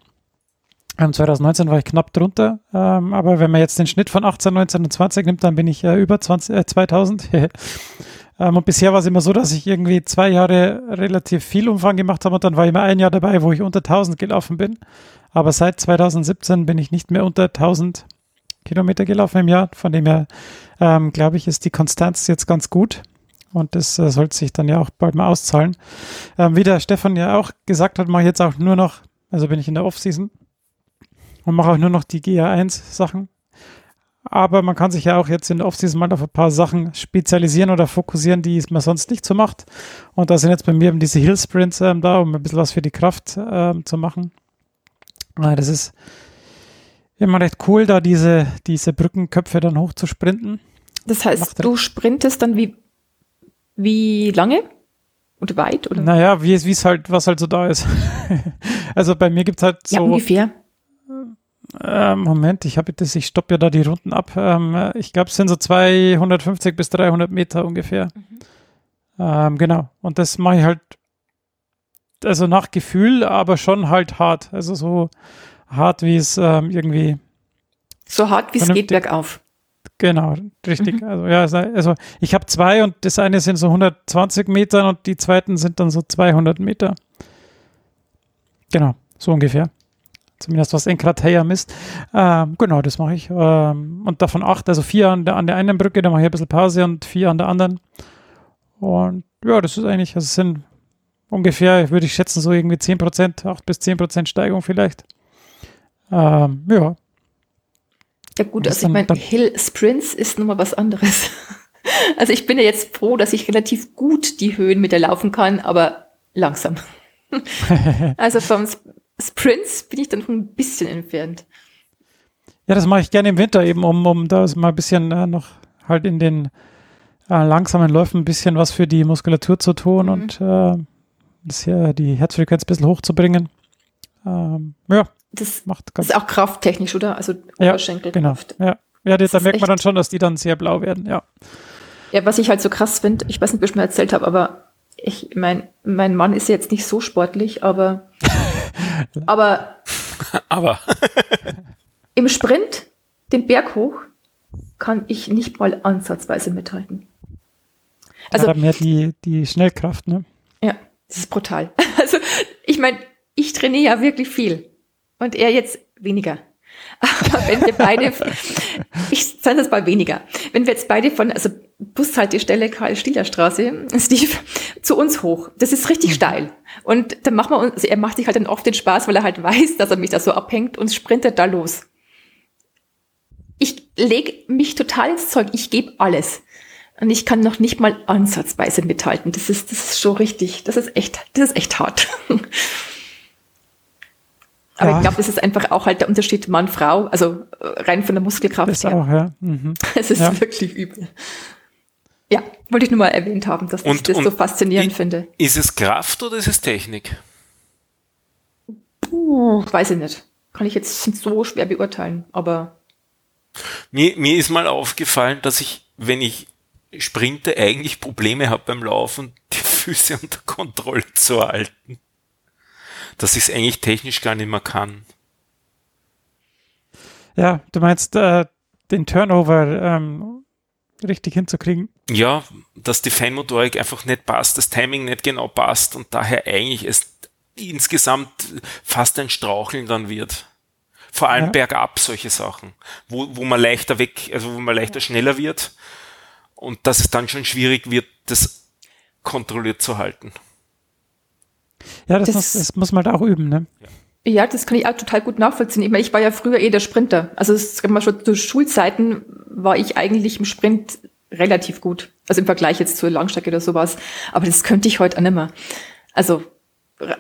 2019 war ich knapp drunter, ähm, aber wenn man jetzt den Schnitt von 18, 19 und 20 nimmt, dann bin ich äh, über 20, äh, 2000. [LAUGHS] ähm, und bisher war es immer so, dass ich irgendwie zwei Jahre relativ viel Umfang gemacht habe und dann war immer ein Jahr dabei, wo ich unter 1000 gelaufen bin. Aber seit 2017 bin ich nicht mehr unter 1000 Kilometer gelaufen im Jahr. Von dem her, ähm, glaube ich, ist die Konstanz jetzt ganz gut. Und das äh, sollte sich dann ja auch bald mal auszahlen. Ähm, wie der Stefan ja auch gesagt hat, mache ich jetzt auch nur noch, also bin ich in der Offseason und mache auch nur noch die GA1-Sachen. Aber man kann sich ja auch jetzt in der Offseason mal auf ein paar Sachen spezialisieren oder fokussieren, die man sonst nicht so macht. Und da sind jetzt bei mir eben diese Hill Sprints ähm, da, um ein bisschen was für die Kraft ähm, zu machen. Äh, das ist immer recht cool, da diese, diese Brückenköpfe dann hoch zu sprinten. Das heißt, du sprintest dann wie, wie lange? Und weit? Oder? Naja, wie es halt, was halt so da ist. [LAUGHS] also bei mir gibt es halt so. Ja, ungefähr. Äh, Moment, ich habe das, ich stoppe ja da die Runden ab. Ähm, ich glaube, es sind so 250 bis 300 Meter ungefähr. Mhm. Ähm, genau. Und das mache ich halt, also nach Gefühl, aber schon halt hart. Also so hart, wie es ähm, irgendwie. So hart, wie es geht bergauf. Genau, richtig. Mhm. Also ja, also ich habe zwei und das eine sind so 120 Meter und die zweiten sind dann so 200 Meter. Genau, so ungefähr zumindest was Enkrateier misst. Ähm, genau, das mache ich. Ähm, und davon acht, also vier an der, an der einen Brücke, da mache ich ein bisschen Pause und vier an der anderen. Und ja, das ist eigentlich, also sind ungefähr, würde ich schätzen, so irgendwie 10 Prozent, 8 bis 10 Prozent Steigung vielleicht. Ähm, ja. Ja gut, also ich meine, Hill Sprints ist nun mal was anderes. [LAUGHS] also ich bin ja jetzt froh, dass ich relativ gut die Höhen mit der laufen kann, aber langsam. [LAUGHS] also vom Sprints bin ich dann schon ein bisschen entfernt. Ja, das mache ich gerne im Winter eben, um, um da mal ein bisschen äh, noch halt in den äh, langsamen Läufen ein bisschen was für die Muskulatur zu tun mhm. und äh, das hier, die Herzfrequenz ein bisschen hochzubringen. Ähm, ja, das macht ganz. Das ist auch krafttechnisch, oder? Also Oberschenkelkraft. Ja, genau. ja. ja das, da merkt man dann schon, dass die dann sehr blau werden, ja. Ja, was ich halt so krass finde, ich weiß nicht, ob ich schon mal erzählt habe, aber ich mein, mein Mann ist jetzt nicht so sportlich, aber, [LAUGHS] aber, [LAUGHS] aber [LAUGHS] im Sprint, den Berg hoch, kann ich nicht mal ansatzweise mithalten. Also ja, mehr die, die Schnellkraft, ne? Ja, das ist brutal. [LAUGHS] Also ich meine, ich trainiere ja wirklich viel und er jetzt weniger. Aber wenn wir beide, ich sage das mal weniger, wenn wir jetzt beide von, also Bushaltestelle Karl-Stieler-Straße, Steve, zu uns hoch, das ist richtig mhm. steil. Und dann machen wir uns, also er macht sich halt dann oft den Spaß, weil er halt weiß, dass er mich da so abhängt und sprintet da los. Ich leg mich total ins Zeug, ich gebe alles. Und ich kann noch nicht mal ansatzweise mithalten. Das ist, das ist schon richtig, das ist echt, das ist echt hart. [LAUGHS] Aber ja. ich glaube, das ist einfach auch halt der Unterschied Mann-Frau, also äh, rein von der Muskelkraft das her. Auch, ja. Mhm. [LAUGHS] Es ist ja. wirklich übel. Ja, wollte ich nur mal erwähnt haben, dass und, ich das so faszinierend finde. Ist es Kraft oder ist es Technik? Puh, weiß ich nicht. Kann ich jetzt so schwer beurteilen, aber. Mir, mir ist mal aufgefallen, dass ich, wenn ich sprinte, eigentlich Probleme habe beim Laufen, die [LAUGHS] Füße unter Kontrolle zu halten dass ich es eigentlich technisch gar nicht mehr kann. Ja, du meinst äh, den Turnover ähm, richtig hinzukriegen? Ja, dass die Feinmotorik einfach nicht passt, das Timing nicht genau passt und daher eigentlich es insgesamt fast ein Straucheln dann wird. Vor allem ja. bergab solche Sachen, wo, wo man leichter weg, also wo man leichter schneller wird und dass es dann schon schwierig wird, das kontrolliert zu halten. Ja, das, das, muss, das muss man da auch üben, ne? Ja. das kann ich auch total gut nachvollziehen. Ich meine, ich war ja früher eh der Sprinter. Also es mal schon zu Schulzeiten war ich eigentlich im Sprint relativ gut. Also im Vergleich jetzt zur Langstrecke oder sowas. Aber das könnte ich heute auch nicht mehr. Also,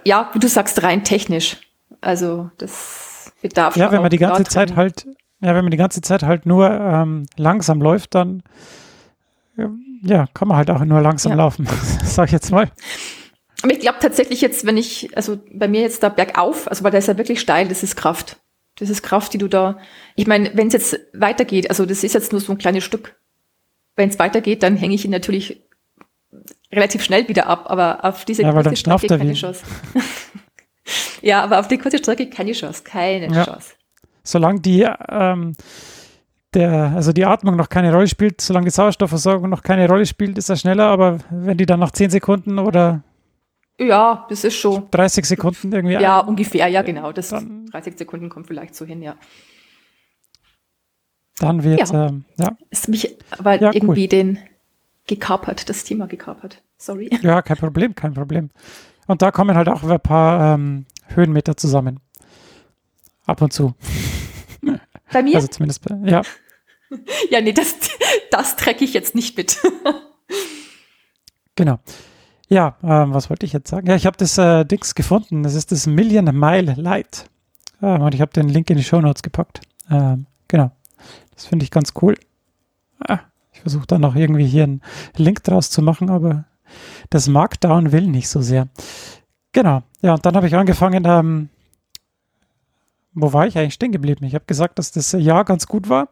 ja, wie du sagst, rein technisch. Also das bedarf Ja, wenn man die ganze Zeit halt, ja, wenn man die ganze Zeit halt nur ähm, langsam läuft, dann ja, kann man halt auch nur langsam ja. laufen, [LAUGHS] sag ich jetzt mal. Aber ich glaube tatsächlich jetzt, wenn ich, also bei mir jetzt da bergauf, also weil da ist ja wirklich steil, das ist Kraft. Das ist Kraft, die du da, ich meine, wenn es jetzt weitergeht, also das ist jetzt nur so ein kleines Stück. Wenn es weitergeht, dann hänge ich ihn natürlich relativ schnell wieder ab, aber auf diese ja, kurze Strecke keine Chance. [LAUGHS] ja, aber auf die kurze Strecke keine Chance, keine ja. Chance. Solange die, ähm, der, also die Atmung noch keine Rolle spielt, solange die Sauerstoffversorgung noch keine Rolle spielt, ist er schneller, aber wenn die dann nach 10 Sekunden oder ja, das ist schon. 30 Sekunden irgendwie. Ja, ungefähr, ja, genau. Das 30 Sekunden kommt vielleicht so hin, ja. Dann wird, ja. Ähm, ja. Ist mich aber ja, irgendwie cool. den gekapert, das Thema gekapert. Sorry. Ja, kein Problem, kein Problem. Und da kommen halt auch ein paar ähm, Höhenmeter zusammen. Ab und zu. Bei mir? Also zumindest, ja. [LAUGHS] ja, nee, das, das trecke ich jetzt nicht mit. [LAUGHS] genau. Ja, ähm, was wollte ich jetzt sagen? Ja, ich habe das äh, Dings gefunden. Das ist das Million Mile Light. Ähm, und ich habe den Link in die Show Notes gepackt. Ähm, genau. Das finde ich ganz cool. Ah, ich versuche da noch irgendwie hier einen Link draus zu machen, aber das Markdown will nicht so sehr. Genau. Ja, und dann habe ich angefangen, ähm, wo war ich eigentlich stehen geblieben? Ich habe gesagt, dass das Jahr ganz gut war.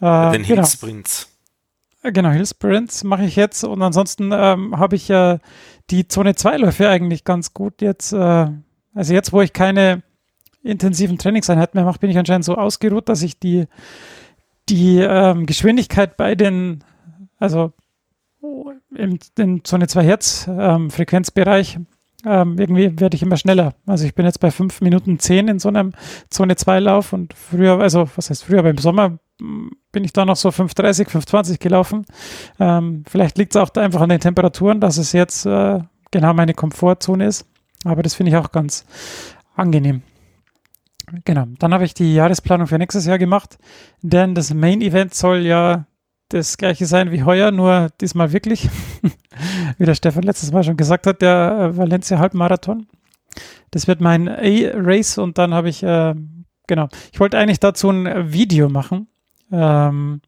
Äh, den genau. Hilfsprints. Genau, Hill Sprints mache ich jetzt und ansonsten ähm, habe ich äh, die Zone 2 Läufe eigentlich ganz gut jetzt. Äh, also jetzt, wo ich keine intensiven Trainingseinheiten mehr mache, bin ich anscheinend so ausgeruht, dass ich die, die ähm, Geschwindigkeit bei den, also im, im Zone 2 Hertz ähm, Frequenzbereich ähm, irgendwie werde ich immer schneller. Also ich bin jetzt bei 5 Minuten 10 in so einem Zone 2 Lauf und früher, also was heißt früher, aber im Sommer bin ich da noch so 5,30, 5,20 gelaufen. Ähm, vielleicht liegt es auch einfach an den Temperaturen, dass es jetzt äh, genau meine Komfortzone ist. Aber das finde ich auch ganz angenehm. Genau. Dann habe ich die Jahresplanung für nächstes Jahr gemacht, denn das Main Event soll ja das gleiche sein wie heuer, nur diesmal wirklich. [LAUGHS] wie der Stefan letztes Mal schon gesagt hat, der äh, Valencia Halbmarathon. Das wird mein A-Race und dann habe ich, äh, genau, ich wollte eigentlich dazu ein Video machen, ähm,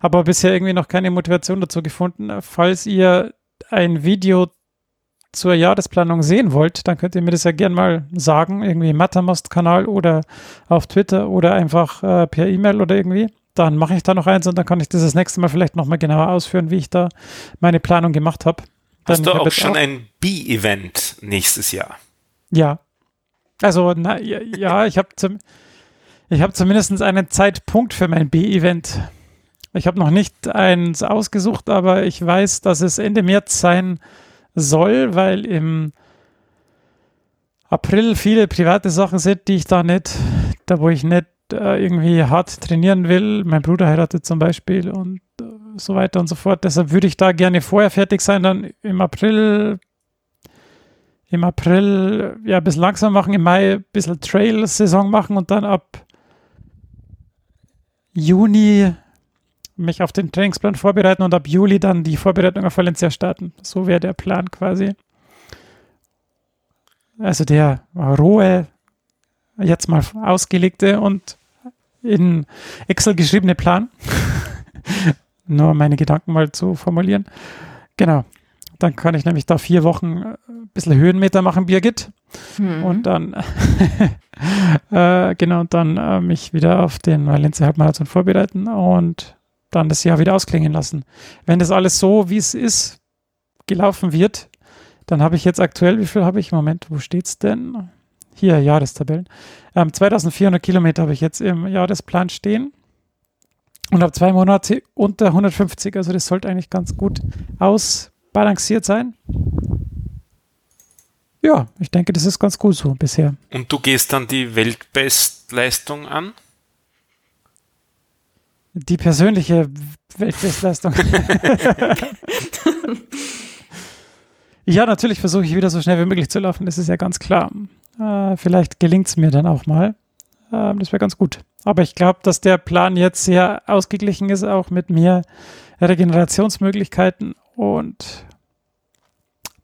habe aber bisher irgendwie noch keine Motivation dazu gefunden. Falls ihr ein Video zur Jahresplanung sehen wollt, dann könnt ihr mir das ja gerne mal sagen, irgendwie im Mattermost-Kanal oder auf Twitter oder einfach äh, per E-Mail oder irgendwie. Dann mache ich da noch eins und dann kann ich das das nächste Mal vielleicht nochmal genauer ausführen, wie ich da meine Planung gemacht habe. Hast du auch schon auch ein B-Event nächstes Jahr? Ja. Also, na, ja, ja ich habe zum, hab zumindest einen Zeitpunkt für mein B-Event. Ich habe noch nicht eins ausgesucht, aber ich weiß, dass es Ende März sein soll, weil im April viele private Sachen sind, die ich da nicht, da wo ich nicht äh, irgendwie hart trainieren will. Mein Bruder heiratet zum Beispiel und äh, so weiter und so fort. Deshalb würde ich da gerne vorher fertig sein, dann im April, im April ja ein bisschen langsam machen, im Mai ein bisschen Trail-Saison machen und dann ab Juni mich auf den Trainingsplan vorbereiten und ab Juli dann die Vorbereitung auf Valencia starten. So wäre der Plan quasi. Also der rohe, jetzt mal ausgelegte und in Excel geschriebene Plan. [LAUGHS] Nur meine Gedanken mal zu formulieren. Genau. Dann kann ich nämlich da vier Wochen ein bisschen Höhenmeter machen, Birgit. Hm. Und dann, [LAUGHS] äh, genau, dann äh, mich wieder auf den Valencia Halbmarathon vorbereiten und dann das Jahr wieder ausklingen lassen. Wenn das alles so, wie es ist, gelaufen wird, dann habe ich jetzt aktuell, wie viel habe ich? Moment, wo steht es denn? Hier, Jahrestabellen. Ähm, 2400 Kilometer habe ich jetzt im Jahresplan stehen und habe zwei Monate unter 150. Also das sollte eigentlich ganz gut ausbalanciert sein. Ja, ich denke, das ist ganz gut so bisher. Und du gehst dann die Weltbestleistung an? Die persönliche Weltbestleistung. [LAUGHS] ja, natürlich versuche ich wieder so schnell wie möglich zu laufen, das ist ja ganz klar. Äh, vielleicht gelingt es mir dann auch mal. Äh, das wäre ganz gut. Aber ich glaube, dass der Plan jetzt sehr ausgeglichen ist, auch mit mehr Regenerationsmöglichkeiten und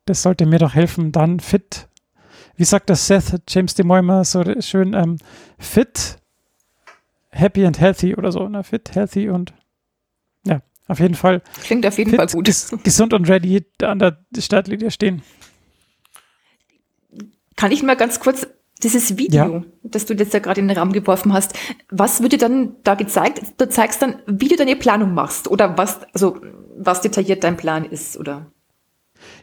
das sollte mir doch helfen, dann fit, wie sagt das Seth James de Moimer so schön, ähm, fit happy and healthy oder so, ne? Fit, healthy und ja, auf jeden Fall. Klingt auf jeden fit, Fall gut. Ges gesund und ready an der Startlinie stehen. Kann ich mal ganz kurz dieses Video, ja. das du jetzt ja gerade in den Raum geworfen hast, was wird dir dann da gezeigt? Du zeigst dann, wie du deine Planung machst oder was, also was detailliert dein Plan ist, oder?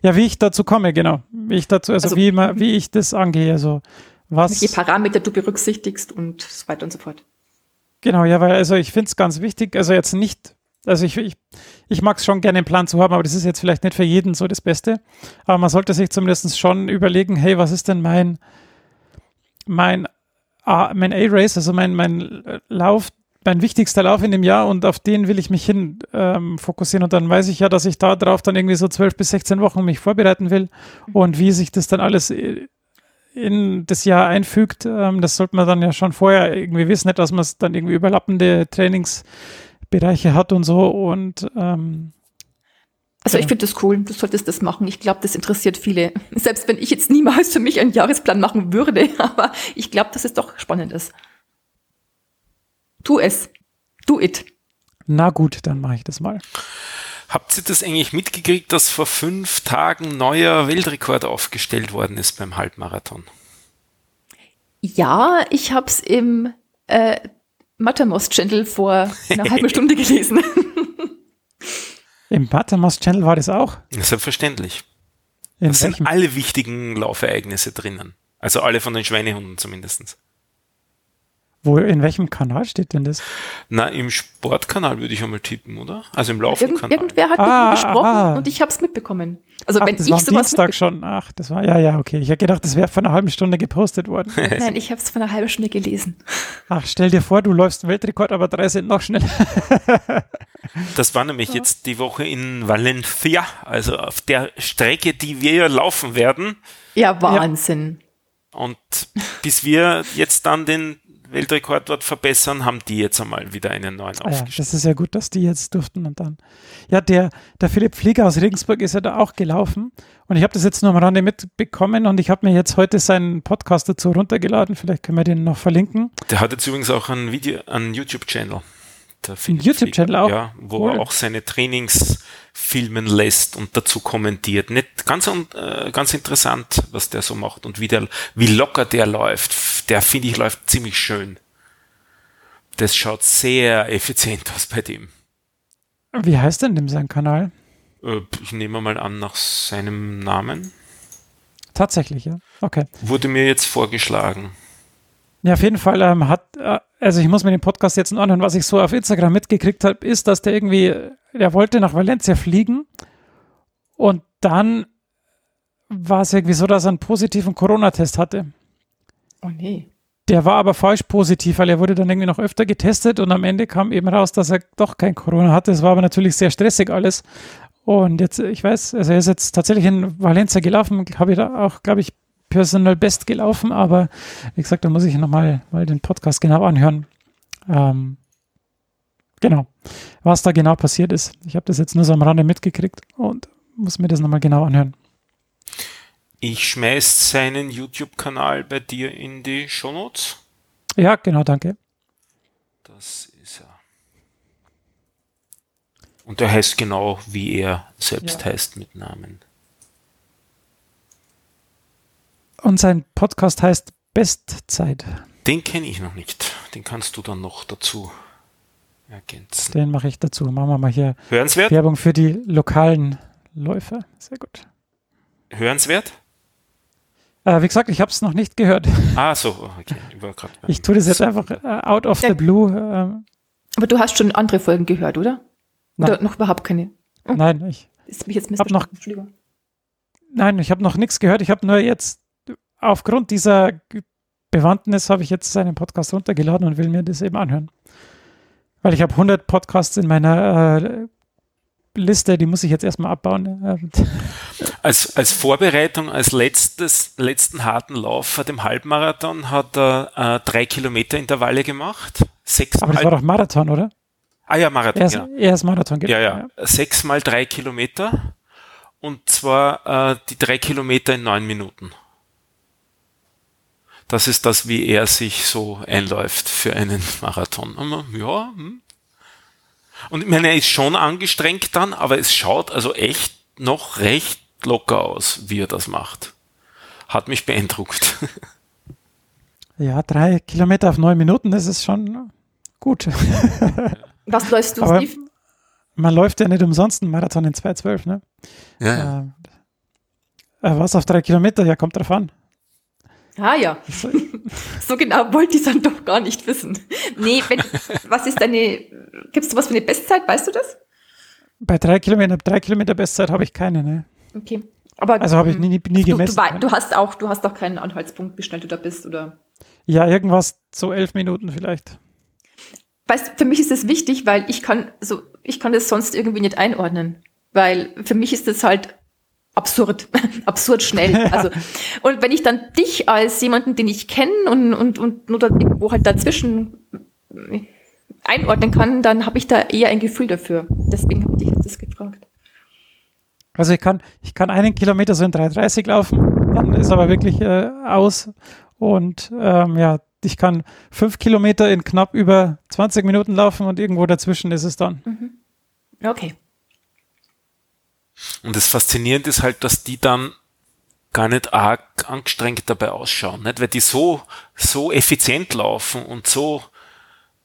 Ja, wie ich dazu komme, genau. Wie ich dazu, also, also wie, wie ich das angehe, also was. Welche Parameter du berücksichtigst und so weiter und so fort. Genau, ja, weil also ich finde es ganz wichtig, also jetzt nicht, also ich, ich, ich mag es schon gerne einen Plan zu haben, aber das ist jetzt vielleicht nicht für jeden so das Beste. Aber man sollte sich zumindest schon überlegen, hey, was ist denn mein, mein, mein A-Race, also mein, mein Lauf, mein wichtigster Lauf in dem Jahr und auf den will ich mich hin ähm, fokussieren und dann weiß ich ja, dass ich da drauf dann irgendwie so 12 bis 16 Wochen mich vorbereiten will und wie sich das dann alles äh, in das Jahr einfügt, ähm, das sollte man dann ja schon vorher irgendwie wissen, nicht, dass man es dann irgendwie überlappende Trainingsbereiche hat und so und ähm, also ich finde das cool, du solltest das machen. Ich glaube, das interessiert viele. [LAUGHS] Selbst wenn ich jetzt niemals für mich einen Jahresplan machen würde, [LAUGHS] aber ich glaube, dass es doch spannend ist. Tu es. Do it. Na gut, dann mache ich das mal. Habt ihr das eigentlich mitgekriegt, dass vor fünf Tagen neuer Weltrekord aufgestellt worden ist beim Halbmarathon? Ja, ich habe es im äh, Mattermost-Channel vor einer halben [LAUGHS] Stunde gelesen. Im Mattermost-Channel war das auch? Selbstverständlich. In da sind alle wichtigen Laufereignisse drinnen. Also alle von den Schweinehunden zumindest. Wo, in welchem Kanal steht denn das? Na, im Sportkanal würde ich einmal tippen, oder? Also im Laufenkanal. Irgend, irgendwer hat ah, gesprochen ah. und ich habe es mitbekommen. Also Ach, wenn das ich war sowas Dienstag schon. Ach, das war ja ja okay. Ich hätte gedacht, das wäre vor einer halben Stunde gepostet worden. [LAUGHS] Nein, ich habe es vor einer halben Stunde gelesen. Ach, stell dir vor, du läufst Weltrekord, aber drei sind noch schneller. [LAUGHS] das war nämlich ja. jetzt die Woche in Valencia, also auf der Strecke, die wir laufen werden. Ja, Wahnsinn. Ja. Und bis wir jetzt dann den Weltrekord dort verbessern, haben die jetzt einmal wieder einen neuen ah ja, Das ist ja gut, dass die jetzt durften und dann. Ja, der, der Philipp Flieger aus Regensburg ist ja da auch gelaufen und ich habe das jetzt nur am Rande mitbekommen und ich habe mir jetzt heute seinen Podcast dazu runtergeladen. Vielleicht können wir den noch verlinken. Der hat jetzt übrigens auch einen Video, einen YouTube-Channel. Ein YouTube-Channel auch? Ja, wo cool. er auch seine Trainings filmen lässt und dazu kommentiert. Nicht ganz, äh, ganz interessant, was der so macht und wie, der, wie locker der läuft. Der, finde ich, läuft ziemlich schön. Das schaut sehr effizient aus bei dem. Wie heißt denn dem sein Kanal? Äh, ich nehme mal an nach seinem Namen. Tatsächlich, ja. Okay. Wurde mir jetzt vorgeschlagen. Ja, auf jeden Fall ähm, hat, äh, also ich muss mir den Podcast jetzt anhören, was ich so auf Instagram mitgekriegt habe, ist, dass der irgendwie, der wollte nach Valencia fliegen und dann war es irgendwie so, dass er einen positiven Corona-Test hatte. Oh nee. Der war aber falsch positiv, weil er wurde dann irgendwie noch öfter getestet und am Ende kam eben raus, dass er doch kein Corona hatte. Es war aber natürlich sehr stressig alles. Und jetzt, ich weiß, also er ist jetzt tatsächlich in Valencia gelaufen, habe ich da auch, glaube ich, Personal Best gelaufen, aber wie gesagt, da muss ich nochmal mal den Podcast genau anhören. Ähm, genau, was da genau passiert ist. Ich habe das jetzt nur so am Rande mitgekriegt und muss mir das nochmal genau anhören. Ich schmeiß seinen YouTube-Kanal bei dir in die Shownotes. Ja, genau, danke. Das ist er. Und er heißt genau, wie er selbst Ja. heißt mit Namen. Und sein Podcast heißt Bestzeit. Den kenne ich noch nicht. Den kannst du dann noch dazu ergänzen. Den mache ich dazu. Machen wir mal hier Hörenswert? Werbung für die lokalen Läufer. Sehr gut. Hörenswert? Äh, wie gesagt, ich habe es noch nicht gehört. [LAUGHS] Ah, so, okay. Ich, tue das jetzt einfach äh, out of the Ja. blue. Ähm, Aber du hast schon andere Folgen gehört, oder? Nein. Oder noch überhaupt keine? nein, ich, Ist mich jetzt Hab noch- nein, ich habe noch nichts gehört. Ich habe nur jetzt aufgrund dieser Bewandtnis habe ich jetzt seinen Podcast runtergeladen und will mir das eben anhören. Weil ich habe 100 Podcasts in meiner äh, Liste, die muss ich jetzt erstmal abbauen. Als, als Vorbereitung, als letztes, letzten harten Lauf vor dem Halbmarathon hat er äh, drei Kilometer Intervalle gemacht. Sechs aber das war doch Marathon, oder? ah ja, Marathon, Er ist, genau. er ist Marathon, genau. Ja, ja. Sechs mal drei Kilometer. Und zwar äh, die drei Kilometer in neun Minuten. Das ist das, wie er sich so einläuft für einen Marathon. Ja, hm. Und ich meine, er ist schon angestrengt dann, aber es schaut also echt noch recht locker aus, wie er das macht. Hat mich beeindruckt. [LAUGHS] Ja, drei Kilometer auf neun Minuten, das ist schon gut. [LAUGHS] Was läufst du, Aber- Steve? Man läuft ja nicht umsonst einen Marathon in 2,12, ne? Ja, Ähm, äh, was auf drei Kilometer? Ja, kommt drauf an. Ah ja, so genau wollte ich es dann doch gar nicht wissen. Nee, wenn, was ist deine, gibst du was für eine Bestzeit, weißt du das? Bei drei Kilometer, drei Kilometer Bestzeit habe ich keine, ne? Okay. Aber Also habe ich nie, nie, nie du, du, gemessen. wei- du hast auch, du hast auch keinen Anhaltspunkt, wie schnell du da bist, oder? ja, irgendwas zu elf Minuten vielleicht. Weißt, für mich ist das wichtig, weil ich kann so, ich kann das sonst irgendwie nicht einordnen, weil für mich ist das halt absurd, [LAUGHS] absurd schnell. Also [LAUGHS] und wenn ich dann dich als jemanden, den ich kenne und und und nur da irgendwo halt dazwischen einordnen kann, dann habe ich da eher ein Gefühl dafür. Deswegen habe ich dich jetzt das gefragt. Also ich kann, ich kann einen Kilometer so in 3,30 laufen, dann ist aber wirklich äh, aus. Und ähm, ja, ich kann fünf Kilometer in knapp über 20 Minuten laufen und irgendwo dazwischen ist es dann. Okay. Und das Faszinierende ist halt, dass die dann gar nicht arg angestrengt dabei ausschauen, nicht? Weil die so, so effizient laufen und so,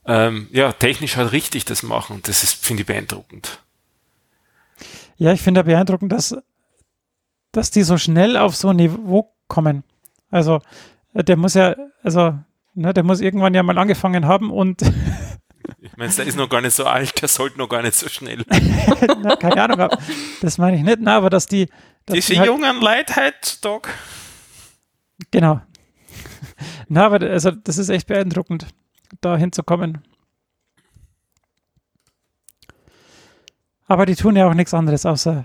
ähm, ja, technisch halt richtig das machen. Das finde ich, beeindruckend. Ja, ich finde beeindruckend, dass, dass die so schnell auf so ein Niveau kommen. Also äh, der muss ja, also ne, der muss irgendwann ja mal angefangen haben und [LAUGHS] Ich meine, der ist noch gar nicht so alt, der sollte noch gar nicht so schnell. [LAUGHS] na, keine Ahnung, das meine ich nicht, na, aber dass die, dass Diese die halt, jungen Leute heutzutage. Genau. Na, aber also das ist echt beeindruckend, da hinzukommen. Aber die tun ja auch nichts anderes außer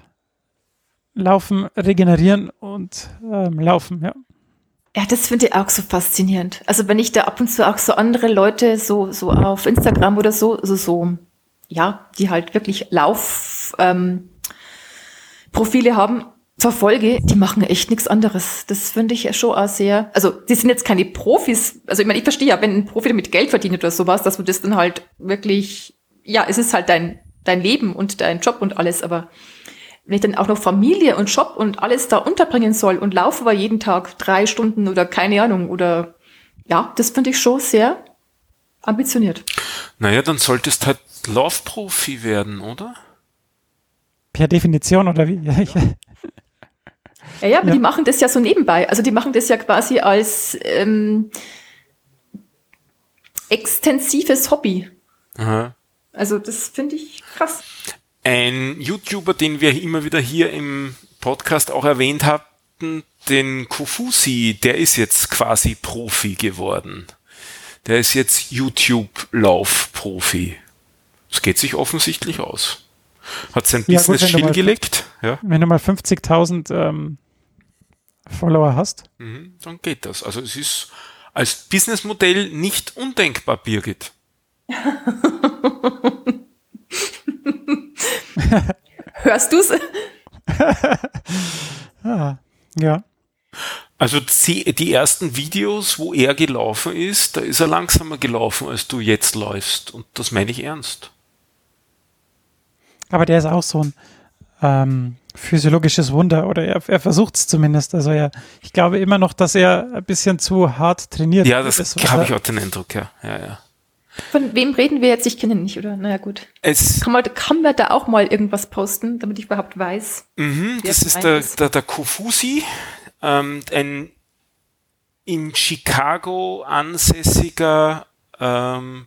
laufen, regenerieren und ähm, laufen, ja. Ja, das finde ich auch so faszinierend. Also wenn ich da ab und zu auch so andere Leute so, so auf Instagram oder so, so, so, ja, die halt wirklich Lauf, ähm, haben, verfolge, die machen echt nichts anderes. Das finde ich ja schon auch sehr, also die sind jetzt keine Profis. Also ich meine, ich verstehe ja, wenn ein Profi damit Geld verdient oder sowas, dass du das dann halt wirklich, ja, es ist halt dein, dein Leben und dein Job und alles, aber wenn ich dann auch noch Familie und Job und alles da unterbringen soll und laufe aber jeden Tag drei Stunden oder keine Ahnung oder ja, das finde ich schon sehr ambitioniert. Naja, dann solltest halt Laufprofi werden, oder? per Definition oder wie? Ja, ja, aber ja. die machen das ja so nebenbei. Also die machen das ja quasi als ähm, extensives Hobby. Aha. Also das finde ich krass. Ein YouTuber, den wir immer wieder hier im Podcast auch erwähnt hatten, den Kofusi, der ist jetzt quasi Profi geworden. Der ist jetzt YouTube-Lauf-Profi. Das geht sich offensichtlich aus. Hat sein ja, Business stillgelegt. Ja. Wenn du mal 50.000 ähm, Follower hast. Mhm, dann geht das. Also es ist als Businessmodell nicht undenkbar, Birgit. [LAUGHS] [LAUGHS] Hörst du's? [LAUGHS] ah, ja. Also die ersten Videos, wo er gelaufen ist, da ist er langsamer gelaufen, als du jetzt läufst. Und das meine ich ernst. Aber der ist auch so ein ähm, physiologisches Wunder oder er, er versucht es zumindest. Also er, ich glaube immer noch, dass er ein bisschen zu hart trainiert. Ja, das habe ich auch den Eindruck, ja. ja, ja. Von wem reden wir jetzt? Ich kenne ihn nicht, oder? Naja, gut. Es kann, man, kann man da auch mal irgendwas posten, damit ich überhaupt weiß? Mhm, das ist der, ist der, der Kofusi, ähm, ein in Chicago ansässiger ähm,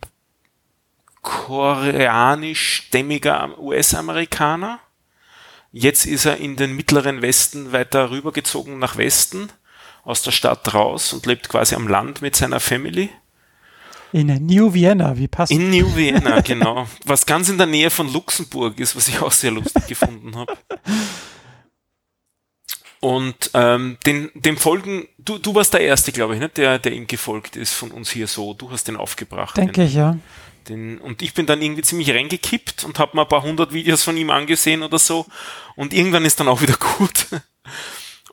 koreanisch-stämmiger US-Amerikaner Jetzt ist er in den mittleren Westen weiter rübergezogen nach Westen, aus der Stadt raus und lebt quasi am Land mit seiner Family. In New Vienna, wie passt In New Vienna, genau. Was ganz in der Nähe von Luxemburg ist, was ich auch sehr lustig gefunden habe. Und ähm, den, dem folgen, du, du warst der Erste, glaube ich, ne, der, der ihm gefolgt ist von uns hier so. Du hast den aufgebracht. Denke den, ich, ja. Den, und ich bin dann irgendwie ziemlich reingekippt und habe mal ein paar hundert Videos von ihm angesehen oder so. Und irgendwann ist dann auch wieder [LAUGHS] gut.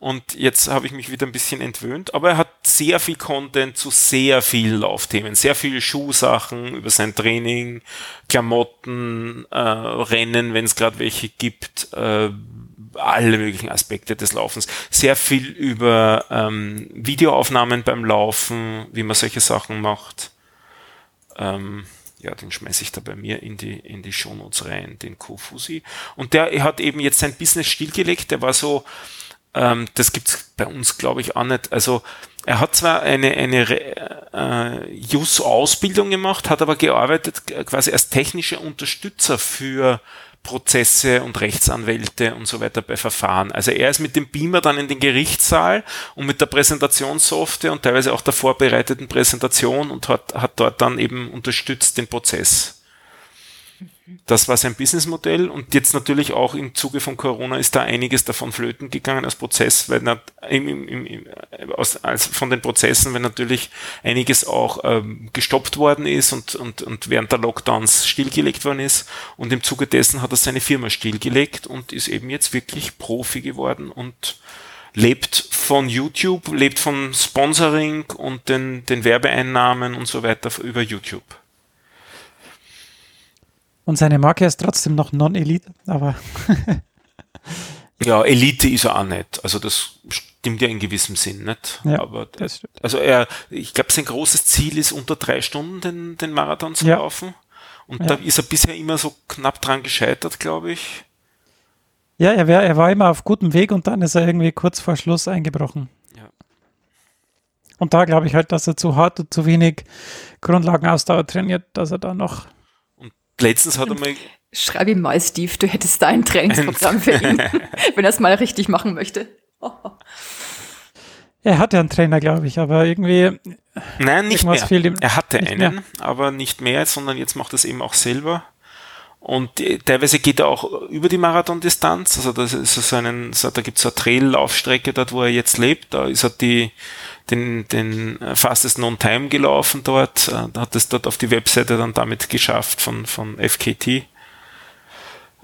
Und jetzt habe ich mich wieder ein bisschen entwöhnt. Aber er hat sehr viel Content zu sehr vielen Laufthemen. Sehr viele Schuhsachen über sein Training, Klamotten, äh, Rennen, wenn es gerade welche gibt. Äh, alle möglichen Aspekte des Laufens. Sehr viel über ähm, Videoaufnahmen beim Laufen, wie man solche Sachen macht. Ähm, ja, den schmeiße ich da bei mir in die, in die Shownotes rein, den Kofusi. Und der hat eben jetzt sein Business stillgelegt, der war so, ähm, das gibt's bei uns, glaube ich, auch nicht. Also er hat zwar eine, eine äh, JUS-Ausbildung gemacht, hat aber gearbeitet quasi als technischer Unterstützer für Prozesse und Rechtsanwälte und so weiter bei Verfahren. Also er ist mit dem Beamer dann in den Gerichtssaal und mit der Präsentationssoftware und teilweise auch der vorbereiteten Präsentation und hat, hat dort dann eben unterstützt den Prozess. Das war sein Businessmodell und jetzt natürlich auch im Zuge von Corona ist da einiges davon flöten gegangen als Prozess, weil im, im, im, aus, als von den Prozessen, weil natürlich einiges auch ähm, gestoppt worden ist und, und, und während der Lockdowns stillgelegt worden ist und im Zuge dessen hat er seine Firma stillgelegt und ist eben jetzt wirklich Profi geworden und lebt von YouTube, lebt von Sponsoring und den, den Werbeeinnahmen und so weiter über YouTube. Und seine Marke ist trotzdem noch Non-Elite, aber. [LAUGHS] ja, Elite ist er auch nicht. Also das stimmt ja in gewissem Sinn nicht. Ja, aber das also er, ich glaube, sein großes Ziel ist unter drei Stunden den, den Marathon zu ja. laufen. Und ja. da ist er bisher immer so knapp dran gescheitert, glaube ich. Ja, er, wär, er war immer auf gutem Weg und dann ist er irgendwie kurz vor Schluss eingebrochen. Ja. Und da glaube ich halt, dass er zu hart und zu wenig Grundlagenausdauer trainiert, dass er da noch Letztens hat er mal. Schreib ihm mal, Steve, du hättest da ein Trainingsprogramm für ihn, [LAUGHS] wenn er es mal richtig machen möchte. Oh. Er hatte einen Trainer, glaube ich, aber irgendwie. Nein, nicht mehr. Ihm, er hatte einen, mehr. aber nicht mehr, sondern jetzt macht er es eben auch selber. Und teilweise geht er auch über die Marathondistanz. Also das ist so einen, so, da gibt es so eine Trail-Laufstrecke dort, wo er jetzt lebt. Da ist er die, den, den Fastest Non Time gelaufen dort. Äh, hat es dort auf die Webseite dann damit geschafft von, von FKT.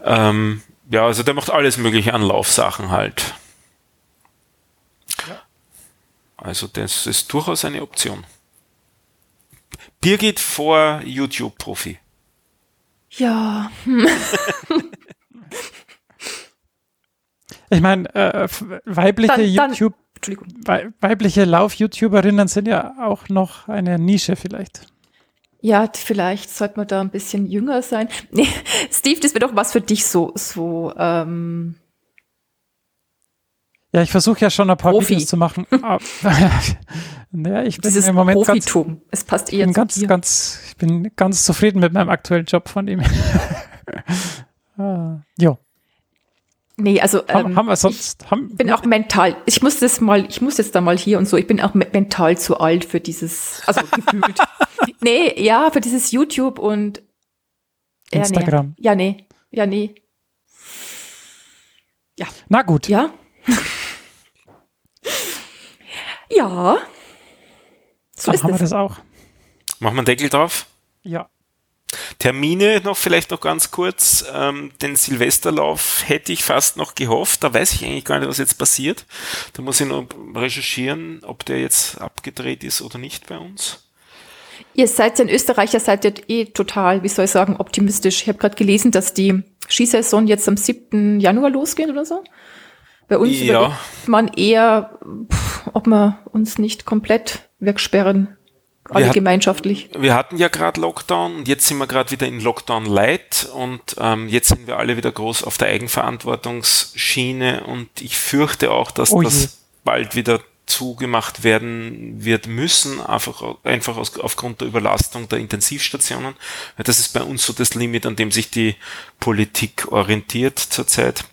Ähm, ja, also der macht alles mögliche an Laufsachen halt. Ja. Also das ist durchaus eine Option. Birgit vor YouTube-Profi. Ja. [LAUGHS] ich meine, äh, weibliche dann, dann, YouTube, weibliche Lauf-YouTuberinnen sind ja auch noch eine Nische vielleicht. Ja, vielleicht sollte man da ein bisschen jünger sein. Nee, [LAUGHS] Steve, das wäre doch was für dich so, so, ähm, Ja, ich versuche ja schon ein paar Profi. Videos zu machen. aber- [LAUGHS] [LAUGHS] naja, ich bin dieses im Moment ganz, Profitum. Es passt eher bin zu ganz, dir. ganz, ich bin ganz zufrieden mit meinem aktuellen Job von ihm. ah, jo, Nee, also, ähm, haben wir sonst, haben, ich bin auch mental, ich muss das mal, ich muss jetzt da mal hier und so, ich bin auch me- mental zu alt für dieses, also [LAUGHS] gefühlt. nee, ja, für dieses YouTube und ja, Instagram. Nee. Ja, nee. Ja, nee. na gut. Ja. ja. So dann ist haben wir es. das auch. Machen wir einen Deckel drauf. Ja. Termine noch vielleicht noch ganz kurz. Ähm, den Silvesterlauf hätte ich fast noch gehofft. Da weiß ich eigentlich gar nicht, was jetzt passiert. Da muss ich noch recherchieren, ob der jetzt abgedreht ist oder nicht bei uns. Ihr seid ja in Österreich, ihr seid ja eh total, wie soll ich sagen, optimistisch. Ich habe gerade gelesen, dass die Skisaison jetzt am 7. Januar losgeht oder so. Bei uns Ja. man eher, pff, ob wir uns nicht komplett wegsperren, alle hat- gemeinschaftlich. Wir hatten ja gerade Lockdown und jetzt sind wir gerade wieder in Lockdown Light und ähm, jetzt sind wir alle wieder groß auf der Eigenverantwortungsschiene und ich fürchte auch, dass Oh das bald wieder zugemacht werden wird müssen, einfach, einfach aus, aufgrund der Überlastung der Intensivstationen. Das ist bei uns so das Limit, an dem sich die Politik orientiert zurzeit.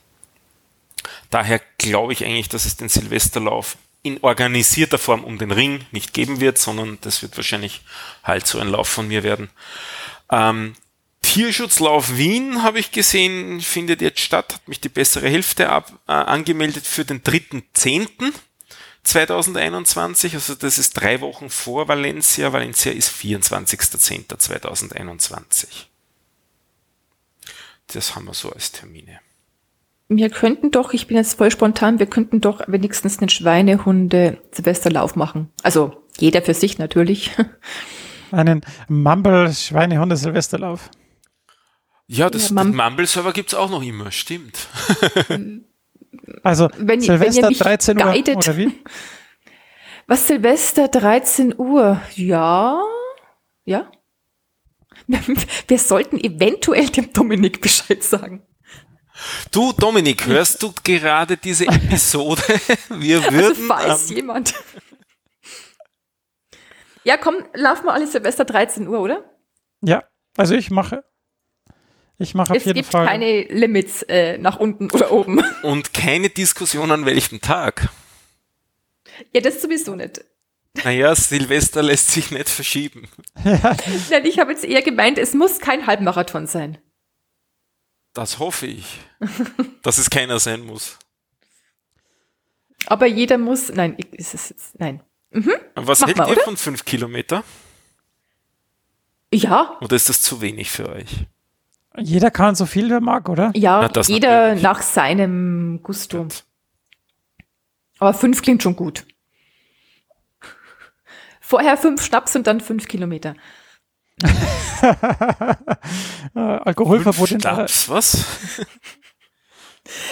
Daher glaube ich eigentlich, dass es den Silvesterlauf in organisierter Form um den Ring nicht geben wird, sondern das wird wahrscheinlich halt so ein Lauf von mir werden. Ähm, Tierschutzlauf Wien habe ich gesehen, findet jetzt statt, hat mich die bessere Hälfte ab, äh, angemeldet für den 3.10.2021, also das ist drei Wochen vor Valencia. Valencia ist 24.10.2021. Das haben wir so als Termine. Wir könnten doch, ich bin jetzt voll spontan, wir könnten doch wenigstens einen Schweinehunde-Silvesterlauf machen. Also jeder für sich natürlich. [LAUGHS] Einen Mumble-Schweinehunde-Silvesterlauf. Ja, das, Ja, Mumble-Server gibt's auch noch immer, stimmt. [LAUGHS] Also Wenn wenn Silvester mich 13 Uhr guidet. oder wie? [LAUGHS] Was Silvester 13 Uhr? Ja, ja. Wir sollten eventuell dem Dominik Bescheid sagen. Du, Dominik, hörst du gerade diese Episode? [LAUGHS] Wir Also würden, falls ähm, jemand. Ja, komm, laufen wir alle Silvester 13 Uhr, oder? Ja, also ich mache. Ich mache auf es jeden gibt Fall. keine Limits äh, nach unten oder oben. [LAUGHS] und keine Diskussion an welchem Tag. ja, das sowieso nicht. Naja, Silvester lässt sich nicht verschieben. [LAUGHS] Nein, ich habe jetzt eher gemeint, es muss kein Halbmarathon sein. Das hoffe ich, [LAUGHS] dass es keiner sein muss. Aber jeder muss. Nein, ist es jetzt. Nein. Was Mach hält mal, ihr oder? von fünf Kilometer? Ja, Oder ist das zu wenig für euch? Jeder kann so viel er mag, oder? ja, Na, das jeder natürlich. nach seinem Gusto. Aber fünf klingt schon gut. Vorher fünf Schnaps und dann fünf Kilometer. Äh, [LAUGHS] Alkoholverbot in der, Schnaps, was? [LAUGHS]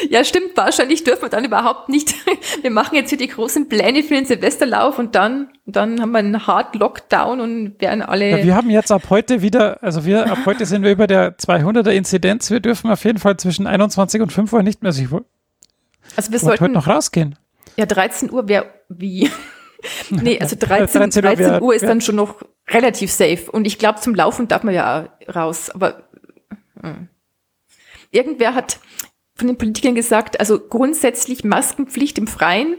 Ja, stimmt. Wahrscheinlich dürfen wir dann überhaupt nicht. [LAUGHS] Wir machen jetzt hier die großen Pläne für den Silvesterlauf und dann, dann haben wir einen Hard Lockdown und werden alle. Ja, wir haben jetzt ab heute wieder, also wir, ab heute sind wir über der 200er Inzidenz. Wir dürfen auf jeden Fall zwischen 21 und 5 Uhr nicht mehr. Also ich wollte also wir wollte heute sollten. noch rausgehen. Ja, 13 Uhr wäre wie? nee, also 13, 13 Uhr 13 wär- Uhr ist wär- dann schon noch relativ safe. Und ich glaube, zum Laufen darf man ja auch raus. Aber hm. irgendwer hat von den Politikern gesagt, also grundsätzlich Maskenpflicht im Freien,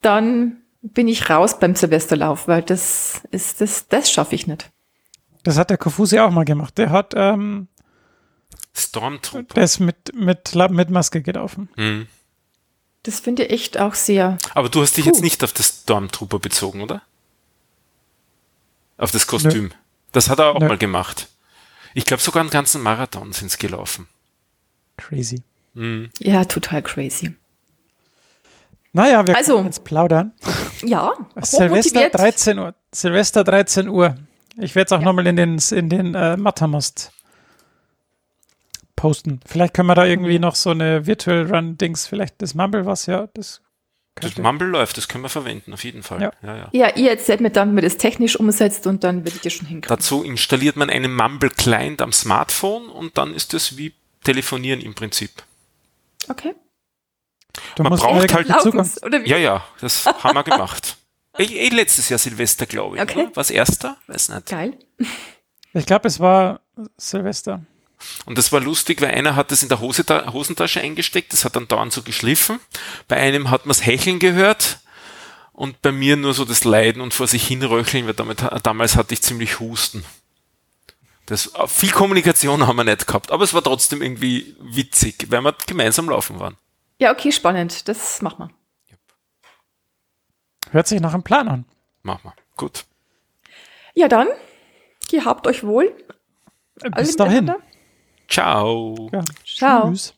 dann bin ich raus beim Silvesterlauf, weil das ist, das, das schaffe ich nicht. Das hat der Kofusi auch mal gemacht. Der hat, ähm, Stormtrooper. der ist mit, mit, mit Maske gelaufen. Hm. Das finde ich echt auch sehr. Aber du hast dich Puh. jetzt nicht auf das Stormtrooper bezogen, oder? Auf das Kostüm. Das hat er auch Nö. mal gemacht. Ich glaube, sogar einen ganzen Marathon sind es gelaufen. Crazy. Hm. Ja, total crazy. Naja, wir Also- können jetzt plaudern. Ja, Silvester hochmotiviert. 13 Uhr. Silvester 13 Uhr. Ich werde es auch Ja. nochmal in den, in den äh, Mattermost posten. Vielleicht können wir da irgendwie noch so eine Virtual Run-Dings, vielleicht das Mumble was, ja, das Das. Mumble läuft, das können wir verwenden, auf jeden Fall. Ja. Ja, ja. Ja, ihr erzählt mir dann, wie man das technisch umsetzt und dann werde ich das schon hinkriegen. Dazu installiert man einen Mumble-Client am Smartphone und dann ist das wie Telefonieren im Prinzip. Okay. Du man musst braucht halt- wie? Ja, ja, das haben wir gemacht. [LAUGHS] Eh letztes Jahr Silvester, glaube ich. Okay. Oder? Was erster? Weiß nicht. Geil. Ich glaube, es war Silvester. Und das war lustig, weil einer hat das in der Hose, Hosentasche eingesteckt, das hat dann dauernd so geschliffen. Bei einem hat man das Hecheln gehört und bei mir nur so das Leiden und vor sich hinröcheln, weil damit, damals hatte ich ziemlich Husten. Das, viel Kommunikation haben wir nicht gehabt, aber es war trotzdem irgendwie witzig, weil wir gemeinsam laufen waren. Ja, okay, spannend. Das machen wir. Hört sich nach einem Plan an. Machen wir. Gut. Ja, dann, gehabt euch wohl. Äh, Alle Bis dahin. miteinander. Ciao. Ja. Ciao. Tschüss.